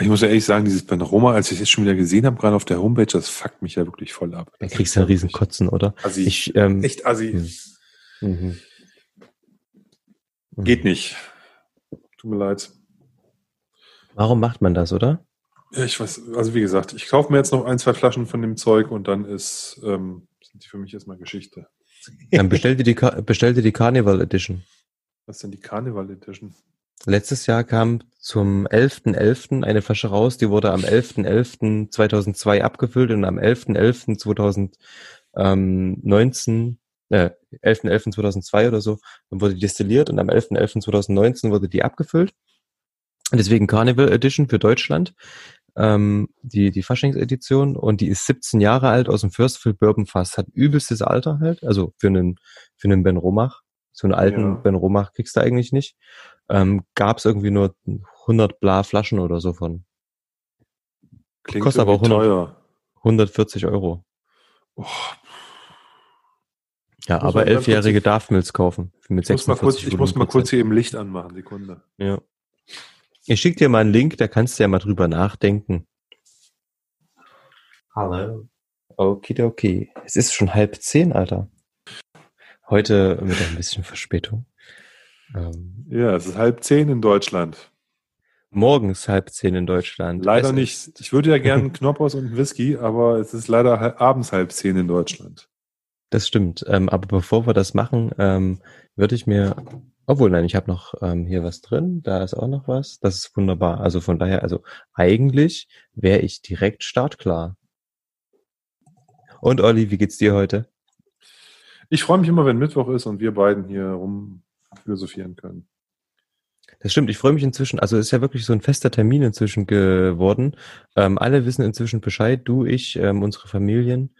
Ich muss ja ehrlich sagen, dieses Panorama, als ich es jetzt schon wieder gesehen habe, gerade auf der Homepage, das fuckt mich ja wirklich voll ab. Da kriegst du einen riesen Kotzen, oder? Assi. Ich, ähm, Echt assi. Mhm. Geht nicht. Tut mir leid. Warum macht man das, oder? Ja, ich weiß, also wie gesagt, ich kaufe mir jetzt noch ein, zwei Flaschen von dem Zeug und dann ist, ähm, sind die für mich erstmal Geschichte. Dann bestell dir die, bestell dir die Carnival Edition. Was ist denn die Carnival Edition? Letztes Jahr kam zum 11.11. .11. eine Flasche raus, die wurde am 11.11.2002 abgefüllt und am 11.11.2019, äh, 11.11.2002 oder so, wurde die destilliert und am 11.11.2019 wurde die abgefüllt. Deswegen Carnival Edition für Deutschland, ähm, die, die Faschingsedition und die ist 17 Jahre alt aus dem Fürstfül Bourbon Fass, hat übelstes Alter halt, also für einen, für einen Ben Romach. So einen alten ja. Ben Romach kriegst du eigentlich nicht ähm, gab es irgendwie nur 100 Bla Flaschen oder so von. Klingt Kostet aber auch 100, teuer. 140 Euro. Oh. Ja, aber Elfjährige darf Milz kaufen. Mit ich muss mal kurz, ich muss mal kurz hier im Licht anmachen, Sekunde. Ja. Ich schicke dir mal einen Link, da kannst du ja mal drüber nachdenken. Hallo. Okidoki. Es ist schon halb zehn, Alter. Heute mit ein bisschen Verspätung. Ähm, ja, es ist halb zehn in Deutschland. Morgens halb zehn in Deutschland. Leider nicht. Ich würde ja gerne einen Knoppers und einen Whisky, aber es ist leider abends halb zehn in Deutschland. Das stimmt. Ähm, aber bevor wir das machen, ähm, würde ich mir, obwohl nein, ich habe noch ähm, hier was drin. Da ist auch noch was. Das ist wunderbar. Also von daher, also eigentlich wäre ich direkt startklar. Und Olli, wie geht's dir heute? Ich freue mich immer, wenn Mittwoch ist und wir beiden hier rum philosophieren können. Das stimmt, ich freue mich inzwischen, also es ist ja wirklich so ein fester Termin inzwischen geworden. Ähm, alle wissen inzwischen Bescheid, du, ich, ähm, unsere Familien.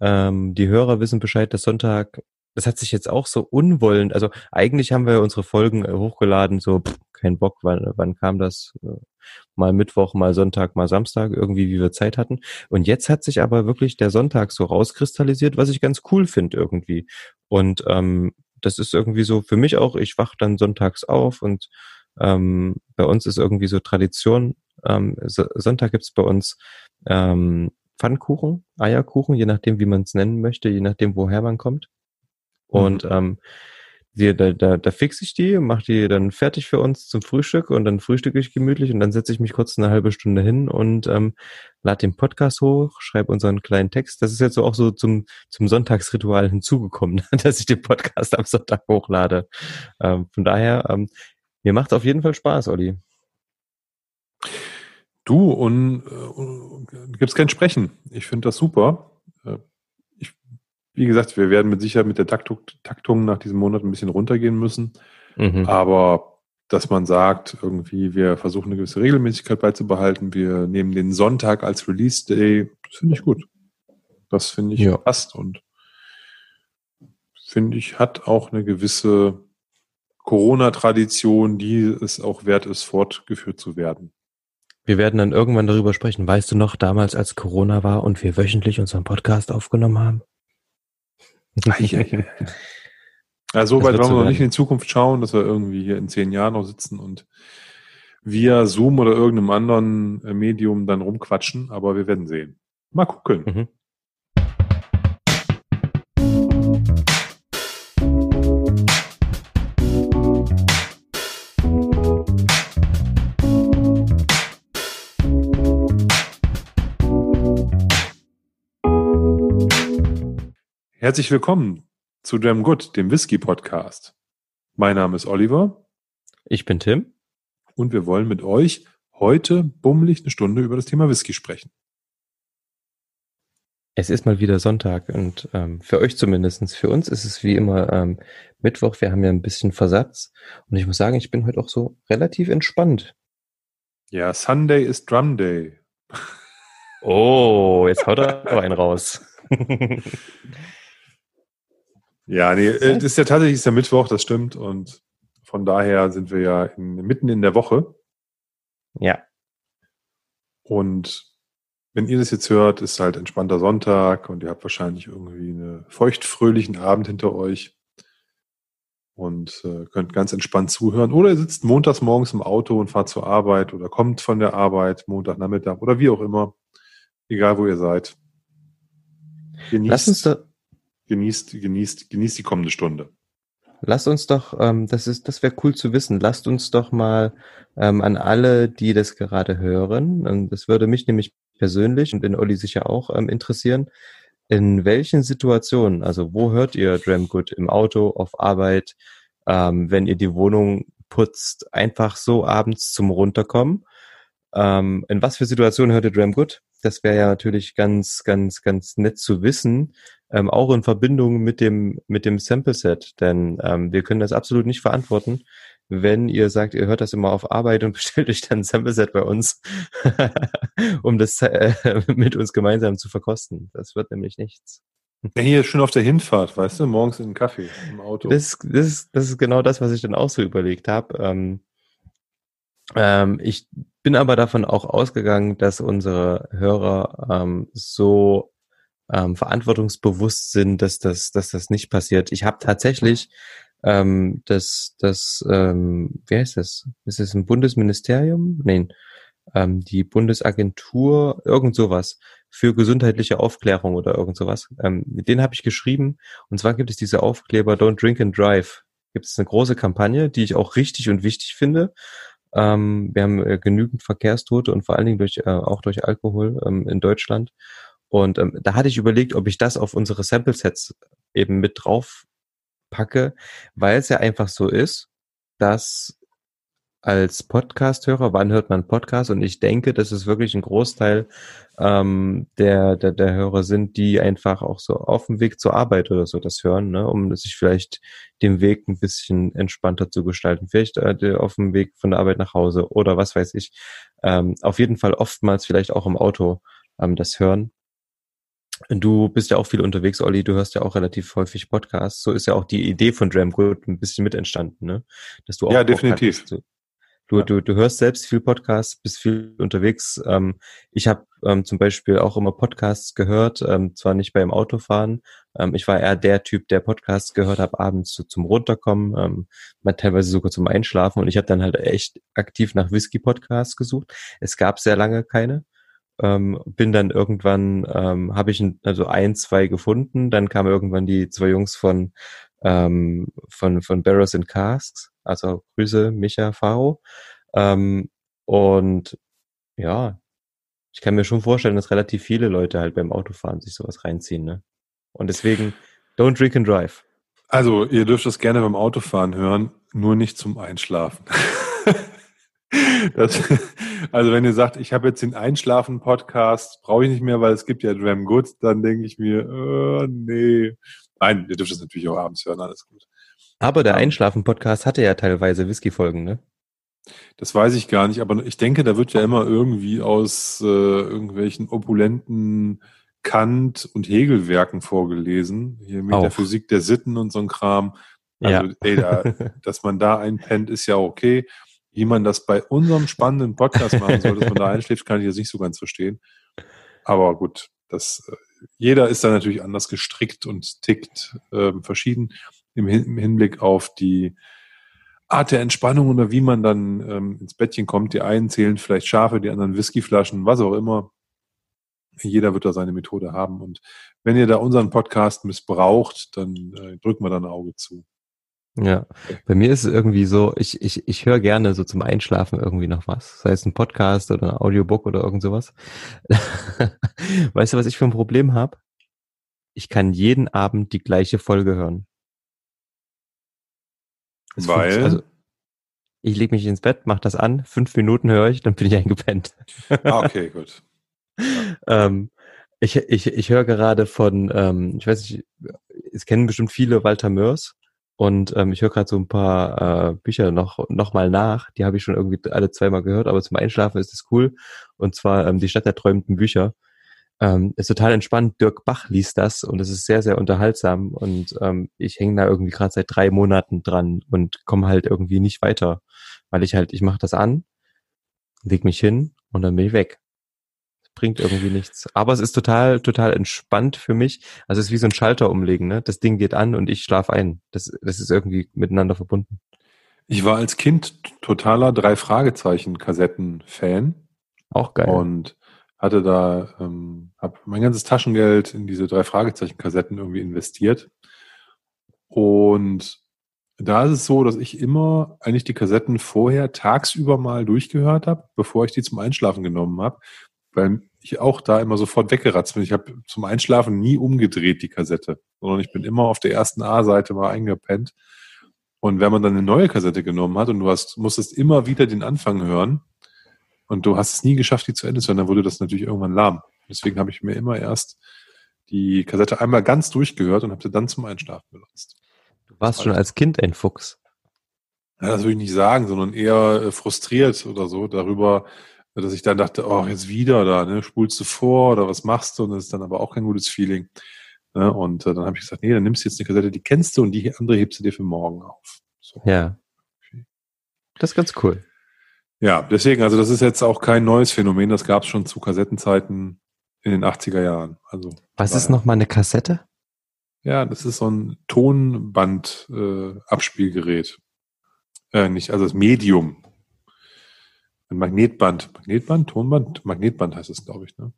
Ähm, die Hörer wissen Bescheid, dass Sonntag, das hat sich jetzt auch so unwollend, also eigentlich haben wir unsere Folgen äh, hochgeladen, so pff, kein Bock, wann, wann kam das? Mal Mittwoch, mal Sonntag, mal Samstag, irgendwie wie wir Zeit hatten. Und jetzt hat sich aber wirklich der Sonntag so rauskristallisiert, was ich ganz cool finde irgendwie. Und ähm, das ist irgendwie so für mich auch, ich wach dann sonntags auf und ähm, bei uns ist irgendwie so Tradition. Ähm, so, Sonntag gibt's bei uns ähm, Pfannkuchen, Eierkuchen, je nachdem, wie man es nennen möchte, je nachdem, woher man kommt. Und mhm. ähm, die, da, da, da fix ich die, mach die dann fertig für uns zum Frühstück und dann frühstücke ich gemütlich und dann setze ich mich kurz eine halbe Stunde hin und ähm, lade den Podcast hoch, schreibe unseren kleinen Text. Das ist jetzt so auch so zum, zum Sonntagsritual hinzugekommen, dass ich den Podcast am Sonntag hochlade. Ähm, von daher, ähm, mir macht es auf jeden Fall Spaß, Olli. Du, und äh, gibt es kein Sprechen. Ich finde das super. Äh, wie gesagt, wir werden mit Sicherheit mit der Taktung, Taktung nach diesem Monat ein bisschen runtergehen müssen. Mhm. Aber dass man sagt, irgendwie, wir versuchen eine gewisse Regelmäßigkeit beizubehalten, wir nehmen den Sonntag als Release Day, das finde ich gut. Das finde ich ja. passt und finde ich, hat auch eine gewisse Corona-Tradition, die es auch wert ist, fortgeführt zu werden. Wir werden dann irgendwann darüber sprechen. Weißt du noch, damals als Corona war und wir wöchentlich unseren Podcast aufgenommen haben? Ja, so weit wollen wir noch nicht in die Zukunft schauen, dass wir irgendwie hier in zehn Jahren noch sitzen und via Zoom oder irgendeinem anderen äh, Medium dann rumquatschen, aber wir werden sehen. Mal gucken. Mhm. Herzlich willkommen zu Damn Good, dem Whisky Podcast. Mein Name ist Oliver. Ich bin Tim. Und wir wollen mit euch heute bummelig eine Stunde über das Thema Whisky sprechen. Es ist mal wieder Sonntag und ähm, für euch zumindestens, für uns ist es wie immer ähm, Mittwoch. Wir haben ja ein bisschen Versatz und ich muss sagen, ich bin heute auch so relativ entspannt. Ja, Sunday ist Drum Day. Oh, jetzt haut er aber einen raus. Ja, nee, das ist ja tatsächlich ist ja Mittwoch, das stimmt. Und von daher sind wir ja in, mitten in der Woche. Ja. Und wenn ihr das jetzt hört, ist halt entspannter Sonntag und ihr habt wahrscheinlich irgendwie einen feuchtfröhlichen Abend hinter euch. und äh, könnt ganz entspannt zuhören. Oder ihr sitzt montags morgens im Auto und fahrt zur Arbeit oder kommt von der Arbeit Montagnachmittag oder wie auch immer. Egal wo ihr seid. Genießt, Lass uns da genießt, genießt, genießt die kommende Stunde. Lasst uns doch, ähm, das ist, das wäre cool zu wissen. Lasst uns doch mal ähm, an alle, die das gerade hören, und das würde mich nämlich persönlich und den Olli sicher auch ähm, interessieren. In welchen Situationen, also wo hört ihr Dram Good? Im Auto, auf Arbeit, ähm, wenn ihr die Wohnung putzt, einfach so abends zum Runterkommen? Ähm, in was für Situationen hört ihr Dram Good? Das wäre ja natürlich ganz, ganz, ganz nett zu wissen ähm, auch in Verbindung mit dem, mit dem Sample-Set, denn ähm, wir können das absolut nicht verantworten, wenn ihr sagt, ihr hört das immer auf Arbeit und bestellt euch dann ein Sample-Set bei uns, um das äh, mit uns gemeinsam zu verkosten. Das wird nämlich nichts. Ja, hier schon auf der Hinfahrt, weißt du, morgens in den Kaffee im Auto. Das, das, ist, das ist genau das, was ich dann auch so überlegt habe. Ähm, ähm, ich bin aber davon auch ausgegangen, dass unsere Hörer ähm, so ähm, verantwortungsbewusst sind, dass das, dass das nicht passiert. Ich habe tatsächlich ähm, das, das, ähm, wie heißt das? Ist es ein Bundesministerium? Nein, ähm, die Bundesagentur, irgend sowas für gesundheitliche Aufklärung oder irgend sowas. Ähm, den habe ich geschrieben. Und zwar gibt es diese Aufkleber Don't Drink and Drive. Gibt es eine große Kampagne, die ich auch richtig und wichtig finde. Ähm, wir haben äh, genügend Verkehrstote und vor allen Dingen durch, äh, auch durch Alkohol ähm, in Deutschland. Und ähm, da hatte ich überlegt, ob ich das auf unsere Sample-Sets eben mit drauf packe, weil es ja einfach so ist, dass als Podcast-Hörer, wann hört man Podcast? Und ich denke, dass es wirklich ein Großteil ähm, der, der, der Hörer sind, die einfach auch so auf dem Weg zur Arbeit oder so das hören, ne? um sich vielleicht den Weg ein bisschen entspannter zu gestalten. Vielleicht äh, auf dem Weg von der Arbeit nach Hause oder was weiß ich. Ähm, auf jeden Fall oftmals vielleicht auch im Auto ähm, das hören. Du bist ja auch viel unterwegs, Olli. Du hörst ja auch relativ häufig Podcasts. So ist ja auch die Idee von Dram Good ein bisschen mit entstanden, ne? Dass du auch ja, definitiv. Du, du, du hörst selbst viel Podcasts, bist viel unterwegs. Ähm, ich habe ähm, zum Beispiel auch immer Podcasts gehört, ähm, zwar nicht beim Autofahren. Ähm, ich war eher der Typ, der Podcasts gehört hat, abends so zum Runterkommen, ähm, mal teilweise sogar zum Einschlafen. Und ich habe dann halt echt aktiv nach Whisky-Podcasts gesucht. Es gab sehr lange keine. Ähm, bin dann irgendwann, ähm, habe ich ein, also ein, zwei gefunden. Dann kamen irgendwann die zwei Jungs von, ähm, von, von Barrows and Casks. Also Grüße, Micha, Faro. Ähm, und ja, ich kann mir schon vorstellen, dass relativ viele Leute halt beim Autofahren sich sowas reinziehen. Ne? Und deswegen, don't drink and drive. Also, ihr dürft das gerne beim Autofahren hören, nur nicht zum Einschlafen. Das, also wenn ihr sagt, ich habe jetzt den Einschlafen-Podcast, brauche ich nicht mehr, weil es gibt ja Dram Good, dann denke ich mir, äh, nee. Nein, ihr dürft es natürlich auch abends hören, alles gut. Aber der Einschlafen-Podcast hatte ja teilweise Whisky-Folgen, ne? Das weiß ich gar nicht, aber ich denke, da wird ja immer irgendwie aus äh, irgendwelchen opulenten Kant- und Hegelwerken vorgelesen, hier mit der Physik der Sitten und so ein Kram. Also, ja. ey, da, dass man da einpennt, ist ja okay. Wie man das bei unserem spannenden Podcast machen soll, dass man da einschläft, kann ich jetzt nicht so ganz verstehen. Aber gut, das, äh, jeder ist da natürlich anders gestrickt und tickt äh, verschieden im, im, Hinblick auf die Art der Entspannung oder wie man dann ähm, ins Bettchen kommt. Die einen zählen vielleicht Schafe, die anderen Whiskyflaschen, was auch immer. Jeder wird da seine Methode haben. Und wenn ihr da unseren Podcast missbraucht, dann äh, drücken wir da ein Auge zu. Ja, bei mir ist es irgendwie so, ich, ich, ich höre gerne so zum Einschlafen irgendwie noch was. Sei es ein Podcast oder ein Audiobook oder irgend sowas. weißt du, was ich für ein Problem habe? Ich kann jeden Abend die gleiche Folge hören. Das Weil? Also, ich lege mich ins Bett, mache das an, fünf Minuten höre ich, dann bin ich eingepennt. Ah, okay, gut. ähm, ich ich, ich höre gerade von, ähm, ich weiß nicht, es kennen bestimmt viele Walter Mörs. Und ähm, ich höre gerade so ein paar äh, Bücher noch, noch mal nach. Die habe ich schon irgendwie alle zweimal gehört, aber zum Einschlafen ist es cool. Und zwar ähm, Die Stadt der träumenden Bücher. Ähm, ist total entspannt. Dirk Bach liest das und es ist sehr, sehr unterhaltsam. Und ähm, ich hänge da irgendwie gerade seit drei Monaten dran und komme halt irgendwie nicht weiter. Weil ich halt, ich mache das an, leg mich hin und dann bin ich weg. Bringt irgendwie nichts. Aber es ist total, total entspannt für mich. Also es ist wie so ein Schalter umlegen, ne? Das Ding geht an und ich schlafe ein. Das, das ist irgendwie miteinander verbunden. Ich war als Kind totaler drei Fragezeichen Kassetten-Fan. Auch geil. Und hatte da, ähm, habe mein ganzes Taschengeld in diese drei Fragezeichen Kassetten irgendwie investiert. Und da ist es so, dass ich immer eigentlich die Kassetten vorher tagsüber mal durchgehört habe, bevor ich die zum Einschlafen genommen habe, weil ich auch da immer sofort weggeratzt bin. Ich habe zum Einschlafen nie umgedreht die Kassette, sondern ich bin immer auf der ersten A-Seite mal eingepennt. Und wenn man dann eine neue Kassette genommen hat und du hast, musstest immer wieder den Anfang hören und du hast es nie geschafft, die zu Ende zu hören, dann wurde das natürlich irgendwann lahm. Deswegen habe ich mir immer erst die Kassette einmal ganz durchgehört und habe sie dann zum Einschlafen benutzt. Du warst schon als Kind ein Fuchs. Ja, das würde ich nicht sagen, sondern eher äh, frustriert oder so darüber, dass ich dann dachte, oh, jetzt wieder da, ne? spulst du vor oder was machst du? Und das ist dann aber auch kein gutes Feeling. Ne? Und äh, dann habe ich gesagt, nee, dann nimmst du jetzt eine Kassette, die kennst du und die andere hebst du dir für morgen auf. So. Ja. Das ist ganz cool. Ja, deswegen, also das ist jetzt auch kein neues Phänomen, das gab es schon zu Kassettenzeiten in den 80er Jahren. Also, Was ist nochmal eine Kassette? Ja, das ist so ein Tonband-Abspielgerät. Äh, äh, nicht, also das Medium. Ein Magnetband. Magnetband? Tonband? Magnetband heißt es, glaube ich, ne?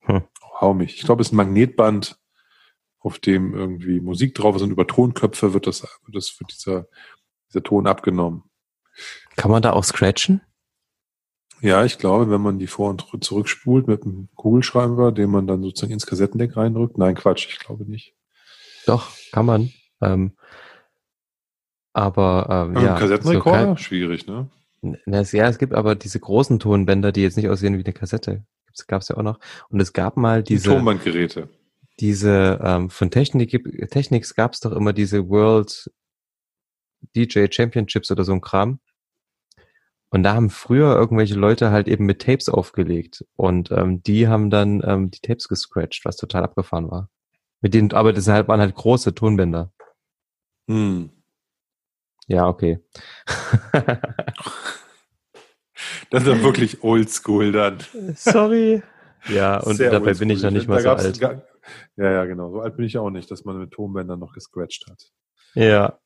Hm. hau mich. Ich glaube, es ist ein Magnetband, auf dem irgendwie Musik drauf ist und über Tonköpfe wird das, wird das wird dieser, dieser Ton abgenommen. Kann man da auch scratchen? Ja, ich glaube, wenn man die vor- und zurückspult mit einem Kugelschreiber, den man dann sozusagen ins Kassettendeck reindrückt. Nein, Quatsch, ich glaube nicht. Doch, kann man. Ähm, aber ähm, ja. Kassettenrekorder? So schwierig, ne? Ja, es gibt aber diese großen Tonbänder, die jetzt nicht aussehen wie eine Kassette. Gab es ja auch noch. Und es gab mal diese. Die Tonbandgeräte. Diese, ähm, von Technik, Technics gab es doch immer diese World DJ Championships oder so ein Kram. Und da haben früher irgendwelche Leute halt eben mit Tapes aufgelegt. Und ähm, die haben dann ähm, die Tapes gescratcht, was total abgefahren war. Mit denen, aber das waren halt große Tonbänder. Hm. Ja, okay. das ist ja wirklich oldschool dann. Sorry. Ja, und Sehr dabei bin ich noch nicht mal so alt. Gar, ja, ja, genau. So alt bin ich auch nicht, dass man mit Tonbändern noch gescratcht hat. Ja.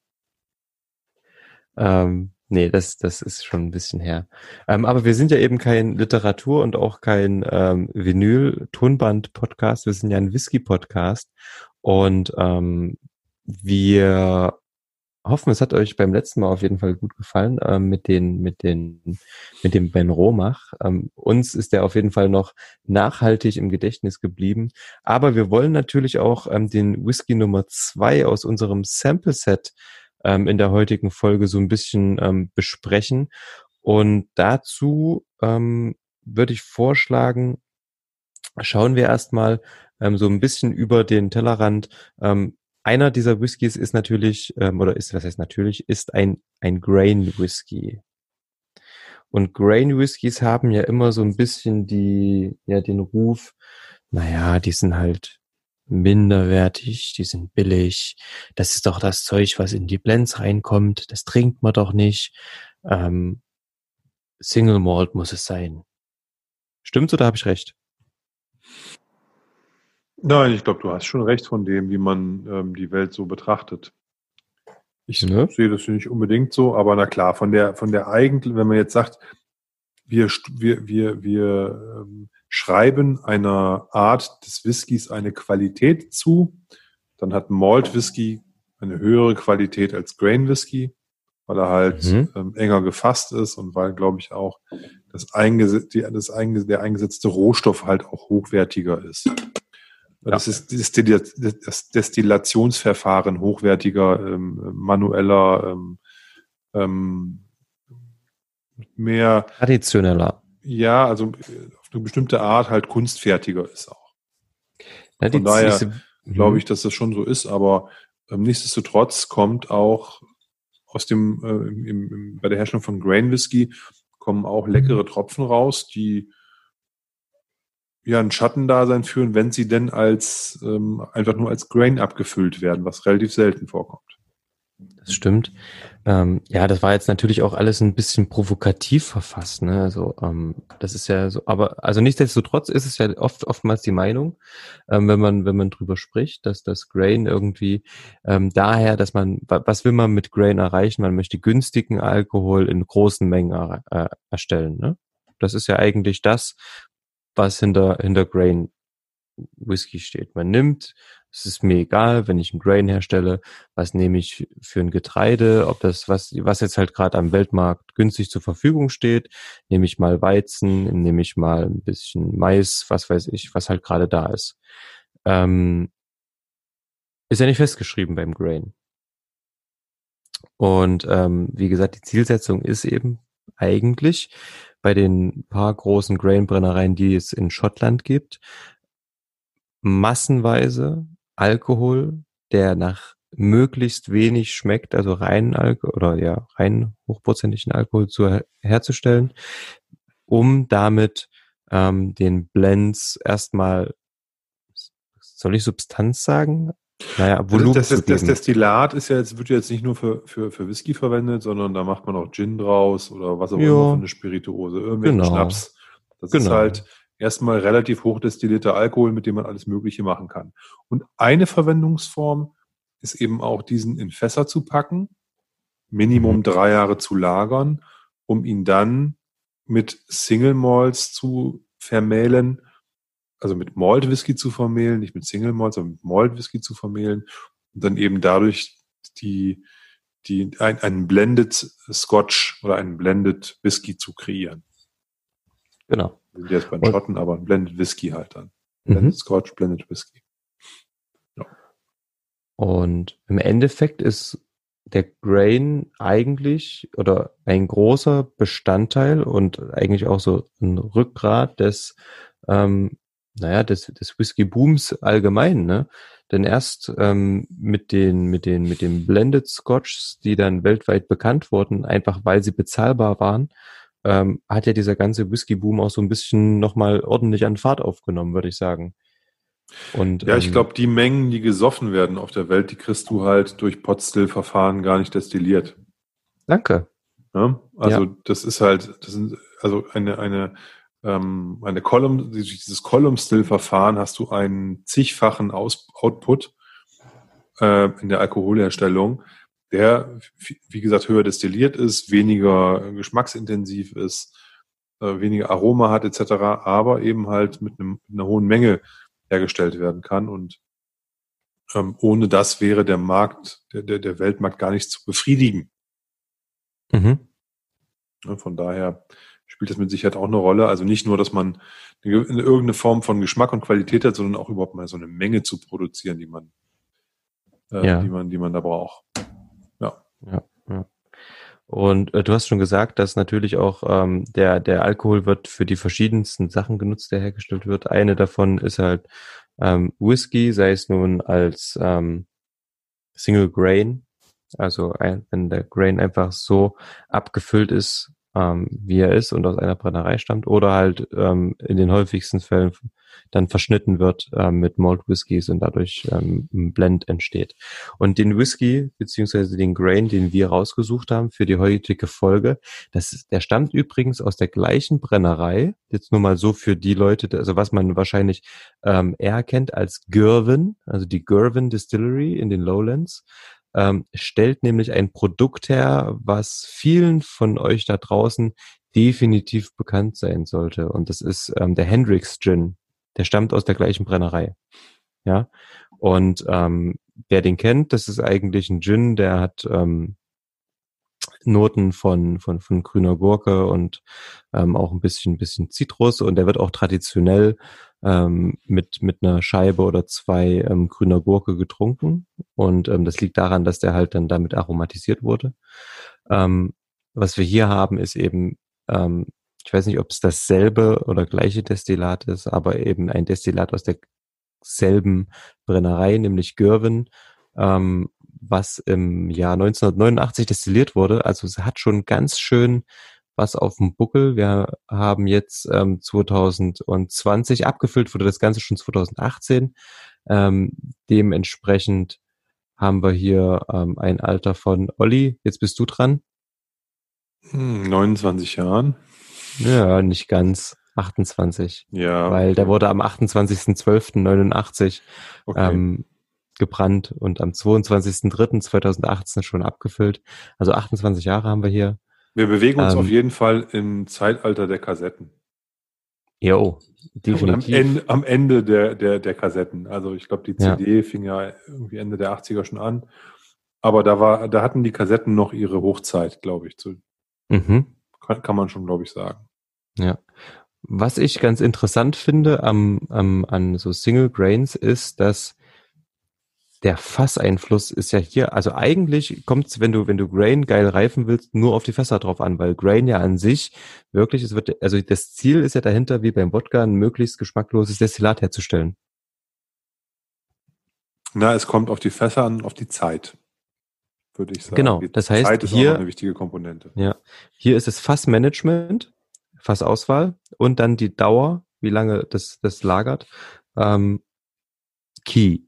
Ähm, Nee, das, das ist schon ein bisschen her. Ähm, aber wir sind ja eben kein Literatur und auch kein ähm, Vinyl-Tonband-Podcast. Wir sind ja ein Whisky-Podcast. Und ähm, wir hoffen, es hat euch beim letzten Mal auf jeden Fall gut gefallen ähm, mit den mit den mit dem Ben Romach. Ähm, uns ist der auf jeden Fall noch nachhaltig im Gedächtnis geblieben. Aber wir wollen natürlich auch ähm, den Whisky Nummer zwei aus unserem Sample Set ähm, in der heutigen Folge so ein bisschen ähm, besprechen. Und dazu ähm, würde ich vorschlagen, schauen wir erstmal so ein bisschen über den Tellerrand. Einer dieser Whiskys ist natürlich, ähm, oder ist, was heißt natürlich, ist ein, ein Grain Whisky. Und Grain Whiskys haben ja immer so ein bisschen die, ja, den Ruf, naja, die sind halt minderwertig, die sind billig, das ist doch das Zeug, was in die Blends reinkommt, das trinkt man doch nicht. Ähm, Single Malt muss es sein. Stimmt's oder habe ich recht? Nein, ich glaube, du hast schon recht von dem, wie man ähm, die Welt so betrachtet. Ich ne? sehe das nicht unbedingt so, aber na klar, von der, von der eigentlichen, wenn man jetzt sagt, wir, wir, wir, wir ähm, schreiben einer Art des Whiskys eine Qualität zu. Dann hat Malt Whisky eine höhere Qualität als Grain Whisky, weil er halt mhm. ähm, enger gefasst ist und weil, glaube ich, auch das einges die, das einges der eingesetzte Rohstoff halt auch hochwertiger ist. Ja. Das ist das Destillationsverfahren hochwertiger, ähm, manueller, ähm, ähm, mehr traditioneller. Ja, also eine bestimmte Art halt kunstfertiger ist auch. Ja, Von daher diese, glaube ich, dass das schon so ist, aber ähm, nichtsdestotrotz kommt auch aus dem, äh, im, im, bei der Herstellung von Grain Whisky kommen auch leckere Tropfen raus, die ja ein Schattendasein führen, wenn sie denn als ähm, einfach nur als Grain abgefüllt werden, was relativ selten vorkommt. das stimmt. Ähm, ja, das war jetzt natürlich auch alles ein bisschen provokativ verfasst, ne? Also ähm, das ist ja so, aber also nichtsdestotrotz ist es ja oft oftmals die Meinung, ähm, wenn man wenn man drüber spricht, dass das Grain irgendwie ähm, daher, dass man was will man mit Grain erreichen? Man möchte günstigen Alkohol in großen Mengen er, äh, erstellen, ne? Das ist ja eigentlich das, was hinter hinter Grain Whisky steht. Man nimmt es ist mir egal, wenn ich ein Grain herstelle, was nehme ich für ein Getreide, ob das, was, was jetzt halt gerade am Weltmarkt günstig zur Verfügung steht, nehme ich mal Weizen, nehme ich mal ein bisschen Mais, was weiß ich, was halt gerade da ist. Ähm, ist ja nicht festgeschrieben beim Grain. Und ähm, wie gesagt, die Zielsetzung ist eben eigentlich bei den paar großen Grain-Brennereien, die es in Schottland gibt, massenweise Alkohol, der nach möglichst wenig schmeckt, also reinen Alkohol oder ja, rein hochprozentigen Alkohol zu, herzustellen, um damit ähm, den Blends erstmal, soll ich Substanz sagen? Naja, Volumen das, das, das, Destillat ist ja jetzt, wird jetzt nicht nur für, für, für Whisky verwendet, sondern da macht man auch Gin draus oder was auch jo. immer für eine Spirituose, irgendwelchen genau. Schnaps. Das genau. ist halt, erstmal relativ hochdestillierter Alkohol, mit dem man alles Mögliche machen kann. Und eine Verwendungsform ist eben auch diesen in Fässer zu packen, Minimum mhm. drei Jahre zu lagern, um ihn dann mit Single Malts zu vermählen, also mit Malt Whisky zu vermählen, nicht mit Single Malts, sondern mit Malt Whisky zu vermählen und dann eben dadurch die, die, ein, einen Blended Scotch oder einen Blended Whisky zu kreieren. Genau. Wir sind jetzt bei den Schotten, aber ein Blended Whisky halt dann. Blended mhm. Scotch, Blended Whisky. Ja. Und im Endeffekt ist der Grain eigentlich oder ein großer Bestandteil und eigentlich auch so ein Rückgrat des, ähm, naja, des, des Whisky-Booms allgemein, ne? Denn erst ähm, mit den, mit den, mit den Blended Scotchs, die dann weltweit bekannt wurden, einfach weil sie bezahlbar waren, ähm, hat ja dieser ganze Whisky-Boom auch so ein bisschen nochmal ordentlich an Fahrt aufgenommen, würde ich sagen. Und, ja, ich ähm, glaube, die Mengen, die gesoffen werden auf der Welt, die kriegst du halt durch Potstill-Verfahren gar nicht destilliert. Danke. Ja? Also ja. das ist halt, das sind also eine eine ähm, eine Column, dieses Column-Still-Verfahren hast du einen zigfachen Aus Output äh, in der Alkoholherstellung der, wie gesagt, höher destilliert ist, weniger geschmacksintensiv ist, äh, weniger Aroma hat etc., aber eben halt mit, einem, mit einer hohen Menge hergestellt werden kann. Und ähm, ohne das wäre der Markt, der, der, der Weltmarkt gar nicht zu befriedigen. Mhm. Von daher spielt das mit Sicherheit auch eine Rolle. Also nicht nur, dass man eine, irgendeine Form von Geschmack und Qualität hat, sondern auch überhaupt mal so eine Menge zu produzieren, die man, äh, ja. die man, die man da braucht. Ja, ja. Und äh, du hast schon gesagt, dass natürlich auch ähm, der, der Alkohol wird für die verschiedensten Sachen genutzt, der hergestellt wird. Eine davon ist halt ähm, Whisky, sei es nun als ähm, Single Grain, also ein, wenn der Grain einfach so abgefüllt ist, ähm, wie er ist und aus einer Brennerei stammt, oder halt ähm, in den häufigsten Fällen dann verschnitten wird ähm, mit Malt Whiskys und dadurch ähm, ein Blend entsteht. Und den Whisky beziehungsweise den Grain, den wir rausgesucht haben für die heutige Folge, das, der stammt übrigens aus der gleichen Brennerei. Jetzt nur mal so für die Leute, also was man wahrscheinlich ähm, eher kennt als Girvan, also die Girvan Distillery in den Lowlands. Ähm, stellt nämlich ein Produkt her, was vielen von euch da draußen definitiv bekannt sein sollte. Und das ist ähm, der Hendrix Gin der stammt aus der gleichen Brennerei. Ja. Und ähm, wer den kennt, das ist eigentlich ein Gin, der hat ähm, Noten von, von, von grüner Gurke und ähm, auch ein bisschen, bisschen Zitrus. Und der wird auch traditionell ähm, mit, mit einer Scheibe oder zwei ähm, grüner Gurke getrunken. Und ähm, das liegt daran, dass der halt dann damit aromatisiert wurde. Ähm, was wir hier haben, ist eben ähm, ich weiß nicht, ob es dasselbe oder gleiche Destillat ist, aber eben ein Destillat aus derselben Brennerei, nämlich Görven, ähm, was im Jahr 1989 destilliert wurde. Also es hat schon ganz schön was auf dem Buckel. Wir haben jetzt ähm, 2020 abgefüllt, wurde das Ganze schon 2018. Ähm, dementsprechend haben wir hier ähm, ein Alter von Olli. Jetzt bist du dran. 29 hm, Jahren. Ja, nicht ganz. 28. Ja. Weil der wurde am 28.12.89 okay. ähm, gebrannt und am 22.03.2018 schon abgefüllt. Also 28 Jahre haben wir hier. Wir bewegen uns ähm, auf jeden Fall im Zeitalter der Kassetten. Jo, definitiv. Am Ende, am Ende der, der, der Kassetten. Also ich glaube, die CD ja. fing ja irgendwie Ende der 80er schon an. Aber da war, da hatten die Kassetten noch ihre Hochzeit, glaube ich. Zu, mhm. kann, kann man schon, glaube ich, sagen. Ja. Was ich ganz interessant finde am, am, an so Single Grains ist, dass der Fasseinfluss ist ja hier, also eigentlich kommt es, wenn du, wenn du Grain geil reifen willst, nur auf die Fässer drauf an, weil Grain ja an sich wirklich, es wird, also das Ziel ist ja dahinter, wie beim Wodka, ein möglichst geschmackloses Destillat herzustellen. Na, es kommt auf die Fässer an, auf die Zeit, würde ich sagen. Genau, das heißt, Zeit ist hier, auch eine wichtige Komponente. Ja, hier ist es Fassmanagement, Fassauswahl und dann die Dauer, wie lange das, das lagert, ähm, Key.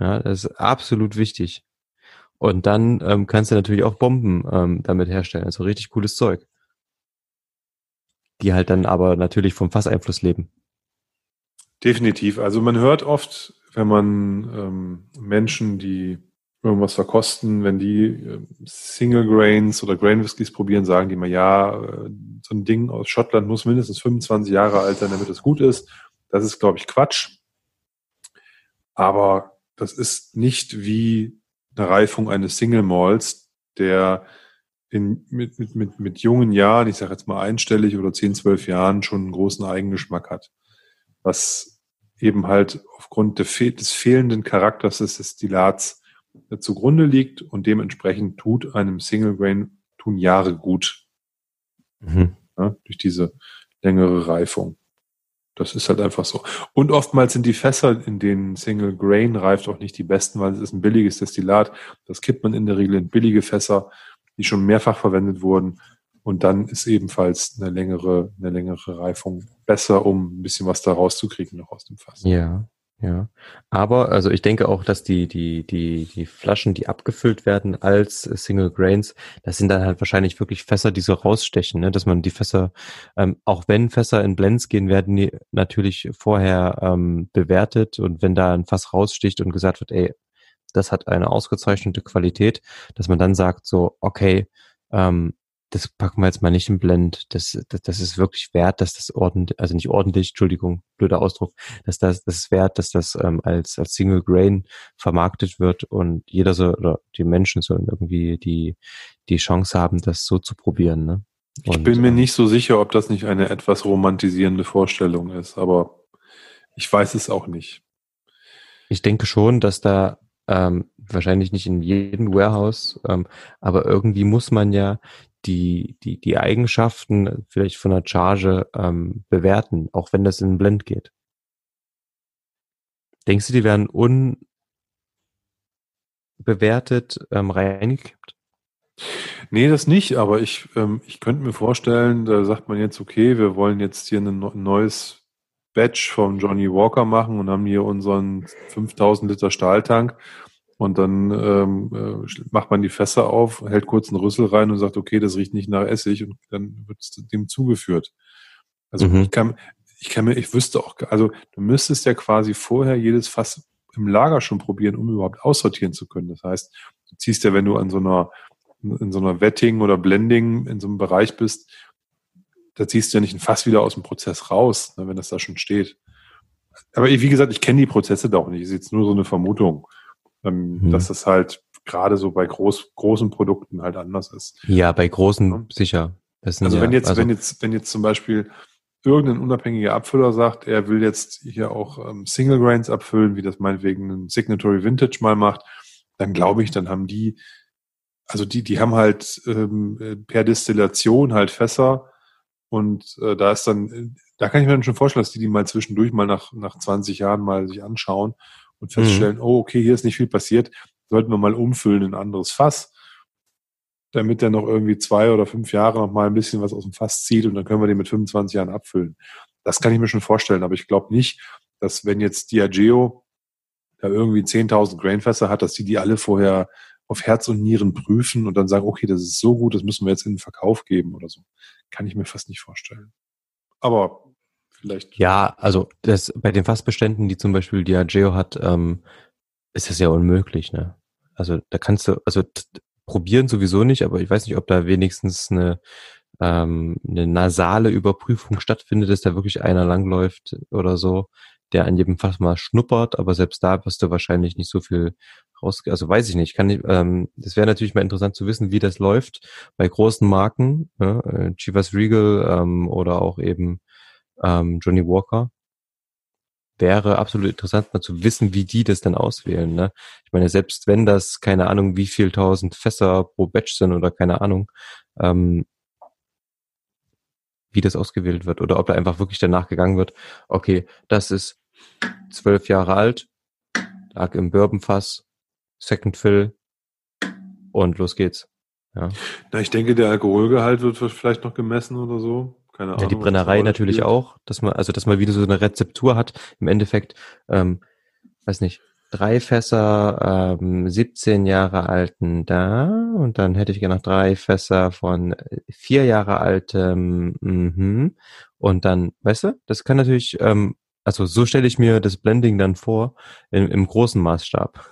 Ja, das ist absolut wichtig. Und dann ähm, kannst du natürlich auch Bomben ähm, damit herstellen. Also richtig cooles Zeug. Die halt dann aber natürlich vom Fasseinfluss leben. Definitiv. Also man hört oft, wenn man ähm, Menschen, die irgendwas verkosten, wenn die äh, Single Grains oder Grain Whiskys probieren, sagen die mal, ja, äh, so ein Ding aus Schottland muss mindestens 25 Jahre alt sein, damit es gut ist. Das ist, glaube ich, Quatsch. Aber das ist nicht wie eine Reifung eines Single Malls, der in, mit, mit, mit, mit jungen Jahren, ich sage jetzt mal einstellig oder 10, 12 Jahren schon einen großen Eigengeschmack hat. Was eben halt aufgrund des fehlenden Charakters des Destillats zugrunde liegt und dementsprechend tut einem Single Grain tun Jahre gut. Mhm. Ja, durch diese längere Reifung. Das ist halt einfach so. Und oftmals sind die Fässer, in denen Single Grain reift, auch nicht die besten, weil es ist ein billiges Destillat. Das kippt man in der Regel in billige Fässer, die schon mehrfach verwendet wurden. Und dann ist ebenfalls eine längere, eine längere Reifung besser, um ein bisschen was da rauszukriegen noch aus dem Fass. Ja. Ja, aber also ich denke auch, dass die die die die Flaschen, die abgefüllt werden als Single Grains, das sind dann halt wahrscheinlich wirklich Fässer, die so rausstechen, ne? dass man die Fässer, ähm, auch wenn Fässer in Blends gehen, werden die natürlich vorher ähm, bewertet und wenn da ein Fass raussticht und gesagt wird, ey, das hat eine ausgezeichnete Qualität, dass man dann sagt so, okay, ähm, das packen wir jetzt mal nicht im Blend. Das, das, das ist wirklich wert, dass das ordentlich, also nicht ordentlich, Entschuldigung, blöder Ausdruck, dass das, das ist wert, dass das ähm, als, als Single Grain vermarktet wird und jeder so, oder die Menschen sollen irgendwie die, die Chance haben, das so zu probieren. Ne? Und, ich bin mir ähm, nicht so sicher, ob das nicht eine etwas romantisierende Vorstellung ist, aber ich weiß es auch nicht. Ich denke schon, dass da ähm, wahrscheinlich nicht in jedem Warehouse, ähm, aber irgendwie muss man ja die, die, die Eigenschaften vielleicht von der Charge ähm, bewerten, auch wenn das in Blend geht. Denkst du, die werden unbewertet ähm, reingekippt? Nee, das nicht, aber ich, ähm, ich könnte mir vorstellen, da sagt man jetzt, okay, wir wollen jetzt hier ein neues Batch von Johnny Walker machen und haben hier unseren 5000 Liter Stahltank und dann ähm, äh, macht man die Fässer auf, hält kurz einen Rüssel rein und sagt, okay, das riecht nicht nach Essig und dann wird es dem zugeführt. Also mhm. ich kann, ich kann mir, ich wüsste auch, also du müsstest ja quasi vorher jedes Fass im Lager schon probieren, um überhaupt aussortieren zu können. Das heißt, du ziehst ja, wenn du an so einer, in so einer Wetting oder Blending in so einem Bereich bist, da ziehst du ja nicht ein Fass wieder aus dem Prozess raus, ne, wenn das da schon steht. Aber wie gesagt, ich kenne die Prozesse da auch nicht. Das ist jetzt nur so eine Vermutung ähm, mhm. dass das halt gerade so bei groß, großen Produkten halt anders ist. Ja, bei großen ja. sicher. also ja, wenn jetzt, also wenn jetzt, wenn jetzt zum Beispiel irgendein unabhängiger Abfüller sagt, er will jetzt hier auch ähm, Single Grains abfüllen, wie das meinetwegen ein Signatory Vintage mal macht, dann glaube ich, dann haben die, also die, die haben halt ähm, per Destillation halt Fässer und äh, da ist dann, da kann ich mir dann schon vorstellen, dass die die mal zwischendurch mal nach, nach 20 Jahren mal sich anschauen und feststellen, mhm. oh, okay, hier ist nicht viel passiert, sollten wir mal umfüllen in ein anderes Fass, damit der noch irgendwie zwei oder fünf Jahre noch mal ein bisschen was aus dem Fass zieht und dann können wir den mit 25 Jahren abfüllen. Das kann ich mir schon vorstellen, aber ich glaube nicht, dass wenn jetzt Diageo da irgendwie 10.000 Grainfässer hat, dass die die alle vorher auf Herz und Nieren prüfen und dann sagen, okay, das ist so gut, das müssen wir jetzt in den Verkauf geben oder so. Kann ich mir fast nicht vorstellen. Aber vielleicht. Ja, also das bei den Fassbeständen, die zum Beispiel Diageo hat, ähm, ist das ja unmöglich, ne? Also da kannst du, also probieren sowieso nicht, aber ich weiß nicht, ob da wenigstens eine, ähm, eine nasale Überprüfung stattfindet, dass da wirklich einer langläuft oder so, der an jedem Fass mal schnuppert, aber selbst da wirst du wahrscheinlich nicht so viel raus, also weiß ich nicht, kann ich, ähm, das wäre natürlich mal interessant zu wissen, wie das läuft bei großen Marken, ne, äh, Chivas Regal ähm, oder auch eben ähm, Johnny Walker. Wäre absolut interessant mal zu wissen, wie die das dann auswählen. Ne? Ich meine, selbst wenn das, keine Ahnung, wie viel tausend Fässer pro Batch sind oder keine Ahnung, ähm, wie das ausgewählt wird oder ob da einfach wirklich danach gegangen wird, okay, das ist zwölf Jahre alt, lag im Bourbonfass, Second Fill und los geht's. Ja. Na, ich denke, der Alkoholgehalt wird vielleicht noch gemessen oder so. Keine Ahnung. Ja, die Brennerei natürlich spielt. auch, dass man, also dass man wieder so eine Rezeptur hat. Im Endeffekt, ähm, weiß nicht, drei Fässer ähm, 17 Jahre alten da und dann hätte ich gerne noch drei Fässer von vier Jahre altem mhm. und dann, weißt du, das kann natürlich, ähm, also so stelle ich mir das Blending dann vor im, im großen Maßstab.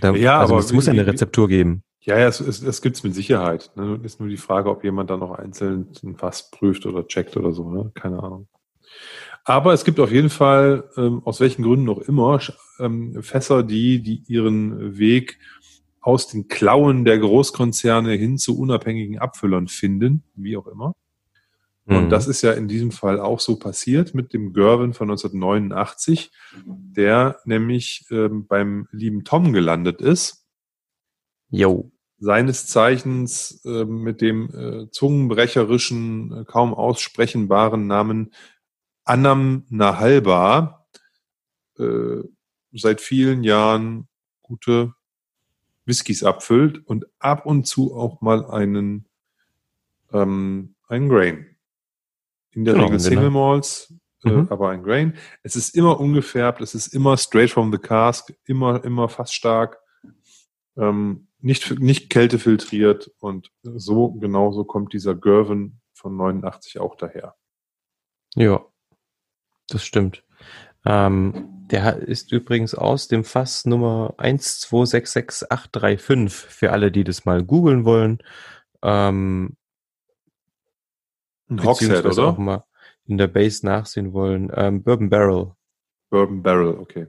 Da, ja, also aber es muss ja eine Rezeptur geben. Ja, ja, es, es, es gibt es mit Sicherheit. Ne? Ist nur die Frage, ob jemand dann noch einzeln ein Fass prüft oder checkt oder so. Ne? Keine Ahnung. Aber es gibt auf jeden Fall, ähm, aus welchen Gründen auch immer, ähm, Fässer, die, die ihren Weg aus den Klauen der Großkonzerne hin zu unabhängigen Abfüllern finden, wie auch immer. Und mhm. das ist ja in diesem Fall auch so passiert mit dem Gervin von 1989, der nämlich ähm, beim lieben Tom gelandet ist. Jo. Seines Zeichens äh, mit dem äh, zungenbrecherischen, äh, kaum aussprechenbaren Namen Annam Nahalba äh, seit vielen Jahren gute Whiskys abfüllt und ab und zu auch mal einen, ähm, einen Grain. In der genau, Regel Single genau. Malls, äh, mhm. aber ein Grain. Es ist immer ungefärbt, es ist immer straight from the cask, immer, immer fast stark, ähm, nicht, nicht kältefiltriert und so, genauso kommt dieser Gervin von 89 auch daher. Ja, das stimmt. Ähm, der ist übrigens aus dem Fass Nummer 1266835 für alle, die das mal googeln wollen. Ähm, ein Hogshead, oder? auch mal in der Base nachsehen wollen. Ähm, Bourbon Barrel. Bourbon Barrel, okay.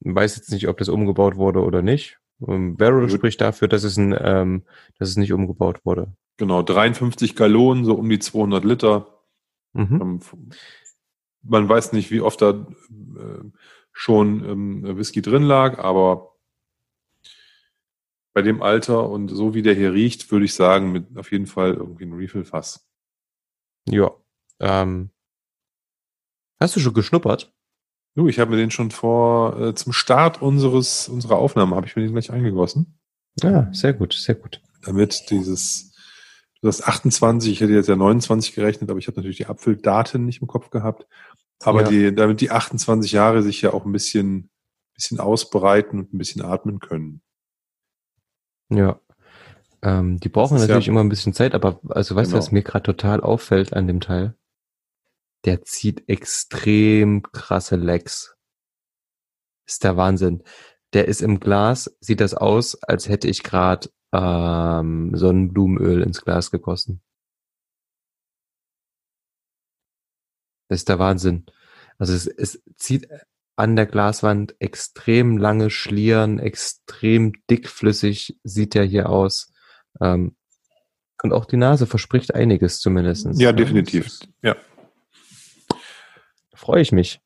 Ich weiß jetzt nicht, ob das umgebaut wurde oder nicht. Ähm, Barrel Gut. spricht dafür, dass es, ein, ähm, dass es nicht umgebaut wurde. Genau, 53 Gallonen, so um die 200 Liter. Mhm. Ähm, man weiß nicht, wie oft da äh, schon ähm, Whisky drin lag, aber bei dem Alter und so wie der hier riecht, würde ich sagen, mit auf jeden Fall irgendwie ein Refill-Fass. Ja. Ähm, hast du schon geschnuppert? Du, ich habe mir den schon vor äh, zum Start unseres unserer Aufnahme habe ich mir den gleich eingegossen. Ja, sehr gut, sehr gut. Damit dieses du hast 28, ich hätte jetzt ja 29 gerechnet, aber ich habe natürlich die Apfeldaten nicht im Kopf gehabt. Aber ja. die, damit die 28 Jahre sich ja auch ein bisschen, bisschen ausbreiten und ein bisschen atmen können. Ja. Ähm, die brauchen natürlich ja, immer ein bisschen Zeit, aber also weißt genau. du, was mir gerade total auffällt an dem Teil? Der zieht extrem krasse Lecks. Ist der Wahnsinn. Der ist im Glas, sieht das aus, als hätte ich gerade ähm, Sonnenblumenöl ins Glas gegossen. Das ist der Wahnsinn. Also es, es zieht an der Glaswand extrem lange Schlieren, extrem dickflüssig sieht er hier aus. Ähm, und auch die Nase verspricht einiges zumindest. Ja, ja definitiv. Ja. Freue ich mich.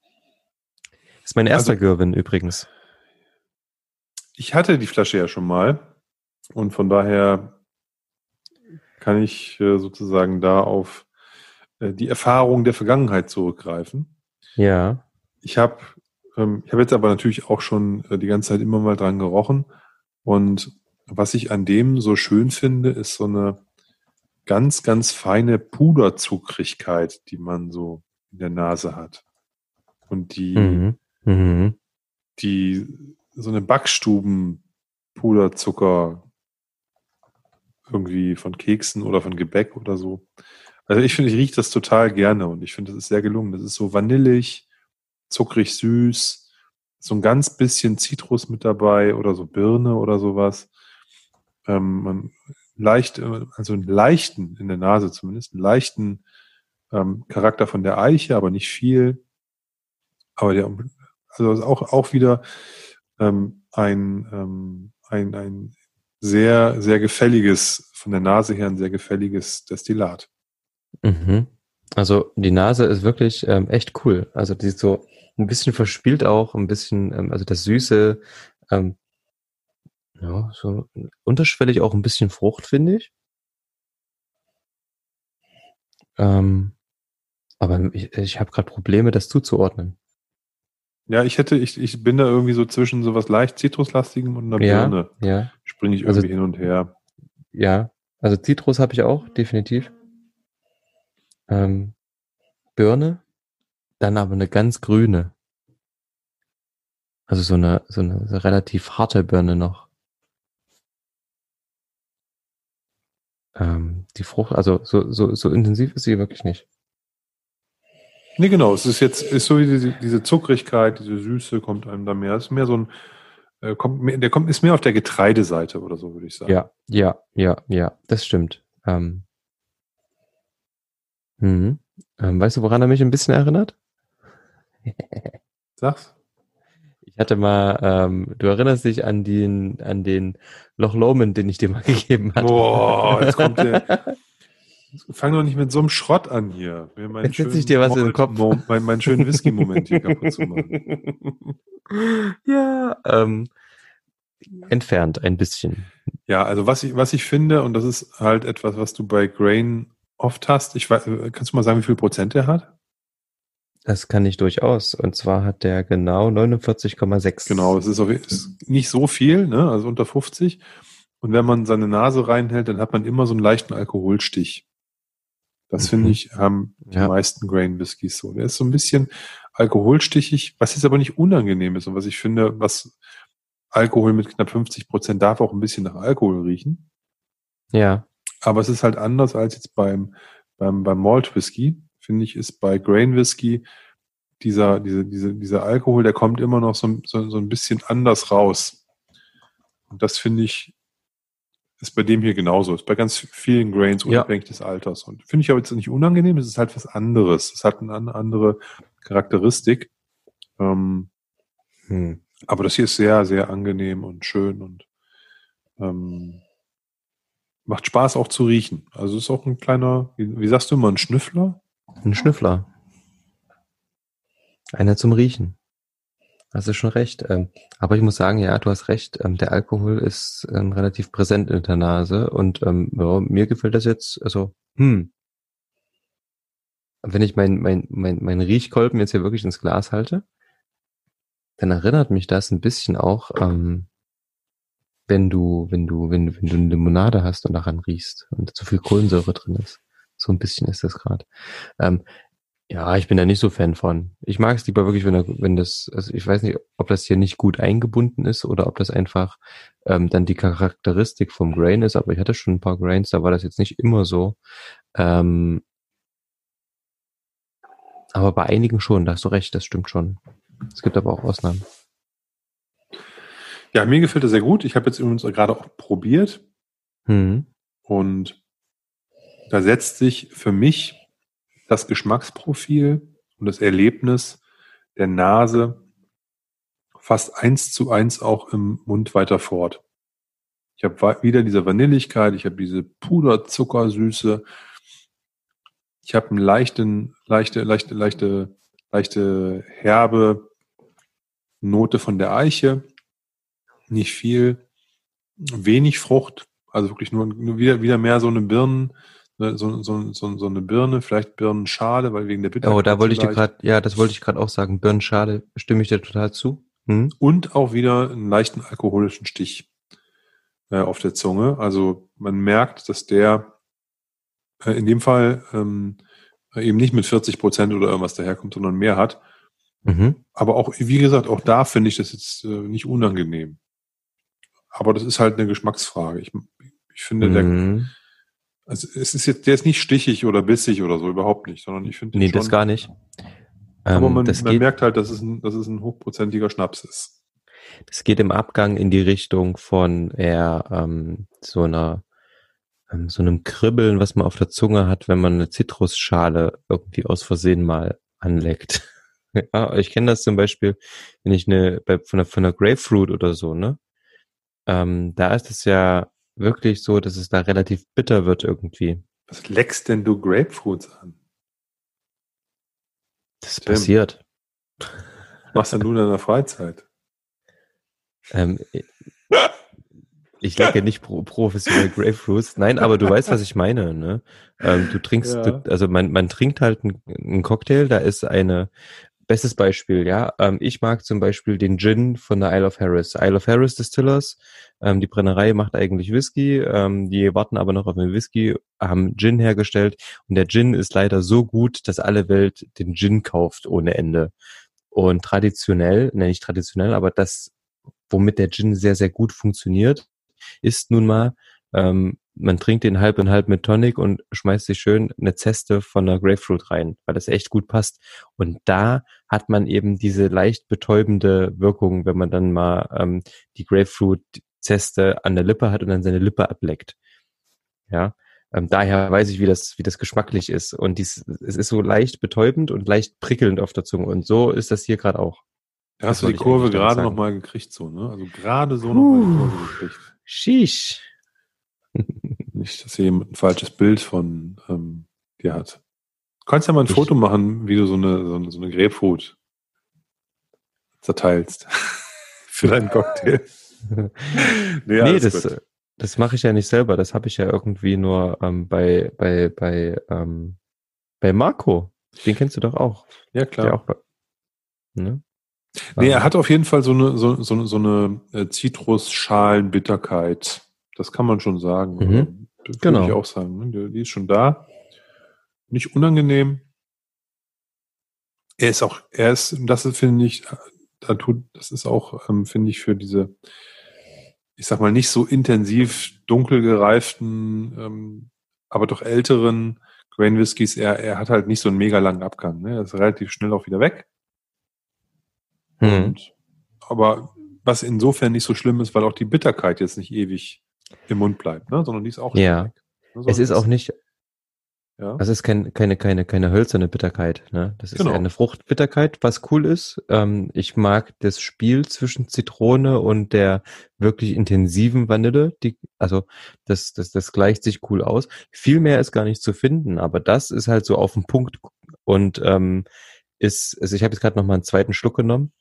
Das ist mein erster also, Girvin übrigens. Ich hatte die Flasche ja schon mal und von daher kann ich äh, sozusagen da auf äh, die Erfahrung der Vergangenheit zurückgreifen. Ja. Ich habe ähm, ich habe jetzt aber natürlich auch schon äh, die ganze Zeit immer mal dran gerochen und was ich an dem so schön finde, ist so eine ganz, ganz feine Puderzuckrigkeit, die man so in der Nase hat. Und die, mhm. mhm. die so eine Backstuben-Puderzucker irgendwie von Keksen oder von Gebäck oder so. Also ich finde, ich rieche das total gerne und ich finde, das ist sehr gelungen. Das ist so vanillig, zuckrig süß, so ein ganz bisschen Zitrus mit dabei oder so Birne oder sowas. Ähm, man leicht, also einen leichten, in der Nase zumindest, einen leichten ähm, Charakter von der Eiche, aber nicht viel. Aber der, also auch, auch wieder ähm, ein, ähm, ein, ein sehr, sehr gefälliges, von der Nase her ein sehr gefälliges Destillat. Mhm. Also die Nase ist wirklich ähm, echt cool. Also die ist so ein bisschen verspielt auch, ein bisschen, ähm, also das Süße, ähm, ja, so unterschwellig auch ein bisschen Frucht, finde ich. Ähm, aber ich, ich habe gerade Probleme, das zuzuordnen. Ja, ich hätte, ich, ich bin da irgendwie so zwischen sowas leicht Zitruslastigem und einer ja, Birne. Ja. Springe ich also irgendwie also, hin und her. Ja, also Zitrus habe ich auch, definitiv. Ähm, Birne, dann aber eine ganz grüne. Also so eine, so eine, so relativ harte Birne noch. Ähm, die Frucht, also so, so, so intensiv ist sie wirklich nicht. Nee, genau. Es ist jetzt, ist so diese, diese Zuckrigkeit, diese Süße kommt einem da mehr. Es ist mehr so ein, äh, kommt mehr, der kommt, ist mehr auf der Getreideseite oder so, würde ich sagen. Ja, ja, ja, ja, das stimmt. Ähm, mhm. ähm, weißt du, woran er mich ein bisschen erinnert? Sag's. Ich hatte mal, ähm, du erinnerst dich an den, an den Loch Lomond, den ich dir mal gegeben hatte. Boah, jetzt kommt der, Fang doch nicht mit so einem Schrott an hier. Jetzt setze ich dir was in den Kopf. Mein, meinen schönen Whisky-Moment hier kaputt zu machen. Ja, ähm, entfernt ein bisschen. Ja, also was ich, was ich finde, und das ist halt etwas, was du bei Grain oft hast, ich weiß, kannst du mal sagen, wie viel Prozent er hat? Das kann ich durchaus. Und zwar hat der genau 49,6. Genau, es ist, auch, ist nicht so viel, ne? also unter 50. Und wenn man seine Nase reinhält, dann hat man immer so einen leichten Alkoholstich. Das mhm. finde ich, haben die ja. meisten Grain Whiskys so. Der ist so ein bisschen alkoholstichig, was jetzt aber nicht unangenehm ist und was ich finde, was Alkohol mit knapp 50 Prozent darf auch ein bisschen nach Alkohol riechen. Ja. Aber es ist halt anders als jetzt beim, beim, beim Malt Whisky, finde ich, ist bei Grain Whisky dieser, diese, diese, dieser Alkohol, der kommt immer noch so, so, so ein bisschen anders raus. Und das finde ich, ist bei dem hier genauso. Ist bei ganz vielen Grains unabhängig ja. des Alters. Und finde ich aber jetzt nicht unangenehm, es ist halt was anderes. Es hat eine andere Charakteristik. Ähm, hm. Aber das hier ist sehr, sehr angenehm und schön und ähm, macht Spaß auch zu riechen. Also ist auch ein kleiner, wie, wie sagst du immer, ein Schnüffler? Ein Schnüffler. Einer zum Riechen. Hast du schon recht. Ähm, aber ich muss sagen, ja, du hast recht. Ähm, der Alkohol ist ähm, relativ präsent in der Nase und ja, mir gefällt das jetzt, also, hm. Wenn ich mein, mein, mein, mein Riechkolben jetzt hier wirklich ins Glas halte, dann erinnert mich das ein bisschen auch, ähm, wenn du, wenn du, wenn, wenn du eine Limonade hast und daran riechst und zu viel Kohlensäure drin ist. So ein bisschen ist das gerade. Ähm, ja, ich bin da nicht so Fan von. Ich mag es lieber wirklich, wenn, er, wenn das, also ich weiß nicht, ob das hier nicht gut eingebunden ist oder ob das einfach ähm, dann die Charakteristik vom Grain ist, aber ich hatte schon ein paar Grains, da war das jetzt nicht immer so. Ähm, aber bei einigen schon, da hast du recht, das stimmt schon. Es gibt aber auch Ausnahmen. Ja, mir gefällt er sehr gut. Ich habe jetzt übrigens gerade auch probiert. Hm. Und da setzt sich für mich das Geschmacksprofil und das Erlebnis der Nase fast eins zu eins auch im Mund weiter fort. Ich habe wieder diese Vanilligkeit, ich habe diese Puderzuckersüße, ich habe einen leichten, leichte, leichte, leichte, leichte herbe Note von der Eiche, nicht viel, wenig Frucht, also wirklich nur, nur wieder, wieder mehr so eine Birnen, Ne, so, so, so, so eine Birne, vielleicht Birnenschale, weil wegen der Bitterkeit. Oh, da wollte ich dir gerade, ja, das wollte ich gerade auch sagen. Birnenschale, stimme ich dir total zu. Hm? Und auch wieder einen leichten alkoholischen Stich äh, auf der Zunge. Also man merkt, dass der äh, in dem Fall ähm, eben nicht mit 40 Prozent oder irgendwas daherkommt, sondern mehr hat. Mhm. Aber auch, wie gesagt, auch da finde ich das jetzt äh, nicht unangenehm. Aber das ist halt eine Geschmacksfrage. Ich, ich finde, mhm. der, also es ist jetzt, der ist nicht stichig oder bissig oder so, überhaupt nicht, sondern ich finde Nee, schon, das gar nicht. Aber ähm, man, man merkt halt, dass es, ein, dass es ein hochprozentiger Schnaps ist. Das geht im Abgang in die Richtung von eher ähm, so einer ähm, so einem Kribbeln, was man auf der Zunge hat, wenn man eine Zitrusschale irgendwie aus Versehen mal anleckt. ja, ich kenne das zum Beispiel, wenn ich eine bei, von, einer, von einer Grapefruit oder so, ne? Ähm, da ist es ja wirklich so, dass es da relativ bitter wird irgendwie. Was leckst denn du Grapefruits an? Das Tim, passiert. Machst denn du in deiner Freizeit? Ähm, ich lecke nicht pro professionell Grapefruits. Nein, aber du weißt, was ich meine. Ne? Ähm, du trinkst, ja. du, also man, man trinkt halt einen Cocktail, da ist eine, bestes Beispiel, ja. Ähm, ich mag zum Beispiel den Gin von der Isle of Harris. Isle of Harris Distillers. Ähm, die Brennerei macht eigentlich Whisky. Ähm, die warten aber noch auf den Whisky, haben Gin hergestellt. Und der Gin ist leider so gut, dass alle Welt den Gin kauft ohne Ende. Und traditionell, ne, nicht traditionell, aber das, womit der Gin sehr, sehr gut funktioniert, ist nun mal, ähm, man trinkt den halb und halb mit Tonic und schmeißt sich schön eine Zeste von der Grapefruit rein, weil das echt gut passt. Und da hat man eben diese leicht betäubende Wirkung, wenn man dann mal ähm, die Grapefruit-Zeste an der Lippe hat und dann seine Lippe ableckt. Ja, ähm, daher weiß ich, wie das, wie das geschmacklich ist. Und dies, es ist so leicht betäubend und leicht prickelnd auf der Zunge. Und so ist das hier gerade auch. Da hast du die Kurve gerade nochmal gekriegt, so, ne? Also gerade so nochmal die Kurve gekriegt. Sheesh. Nicht, dass hier jemand ein falsches Bild von ähm, dir hat. Du kannst ja mal ein ich, Foto machen, wie du so eine, so eine, so eine Grapefruit zerteilst. Für deinen Cocktail. nee, nee das, das mache ich ja nicht selber. Das habe ich ja irgendwie nur ähm, bei, bei, bei, ähm, bei Marco. Den kennst du doch auch. Ja, klar. Auch, ne? Nee, er ähm. hat auf jeden Fall so eine, so, so, so eine äh, Zitrusschalenbitterkeit. Das kann man schon sagen. Mhm. Das genau. würde ich auch sagen. Ne? Die, die ist schon da. Nicht unangenehm. Er ist auch, er ist, das finde ich, da tut, das ist auch, ähm, finde ich, für diese, ich sag mal, nicht so intensiv dunkel gereiften, ähm, aber doch älteren Grain Whiskys, er, er hat halt nicht so einen mega langen Abgang. Ne? Er ist relativ schnell auch wieder weg. Mhm. Und, aber was insofern nicht so schlimm ist, weil auch die Bitterkeit jetzt nicht ewig im Mund bleibt, ne? sondern die ist auch ja. weg. Ne? Es ist auch nicht, ja. Das ist kein, keine, keine, keine hölzerne Bitterkeit. Ne? Das ist genau. eine Fruchtbitterkeit, was cool ist. Ähm, ich mag das Spiel zwischen Zitrone und der wirklich intensiven Vanille. Die, also das, das, das gleicht sich cool aus. Viel mehr ist gar nicht zu finden, aber das ist halt so auf den Punkt und ähm, ist, also ich habe jetzt gerade noch mal einen zweiten Schluck genommen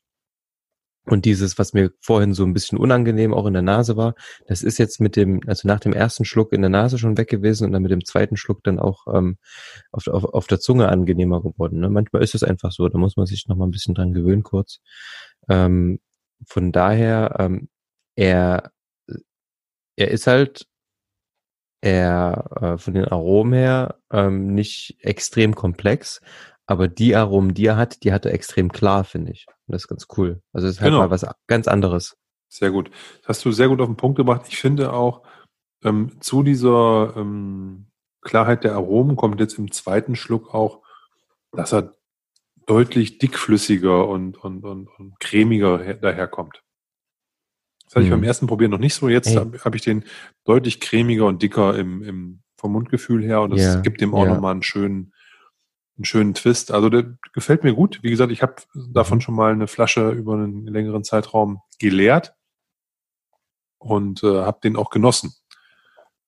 und dieses, was mir vorhin so ein bisschen unangenehm auch in der Nase war, das ist jetzt mit dem, also nach dem ersten Schluck in der Nase schon weg gewesen und dann mit dem zweiten Schluck dann auch ähm, auf, auf, auf der Zunge angenehmer geworden. Ne? Manchmal ist es einfach so, da muss man sich noch mal ein bisschen dran gewöhnen kurz. Ähm, von daher, ähm, er, er ist halt er äh, von den Aromen her ähm, nicht extrem komplex, aber die Aromen, die er hat, die hat er extrem klar, finde ich. Und das ist ganz cool. Also es ist halt genau. mal was ganz anderes. Sehr gut. Das hast du sehr gut auf den Punkt gebracht. Ich finde auch, ähm, zu dieser ähm, Klarheit der Aromen kommt jetzt im zweiten Schluck auch, dass er deutlich dickflüssiger und, und, und, und cremiger daherkommt. Das hatte ich beim mhm. ersten Probieren noch nicht so. Jetzt hey. habe hab ich den deutlich cremiger und dicker im, im, vom Mundgefühl her und das ja, gibt dem auch ja. nochmal einen schönen, einen schönen Twist. Also der gefällt mir gut. Wie gesagt, ich habe davon mhm. schon mal eine Flasche über einen längeren Zeitraum geleert und äh, habe den auch genossen.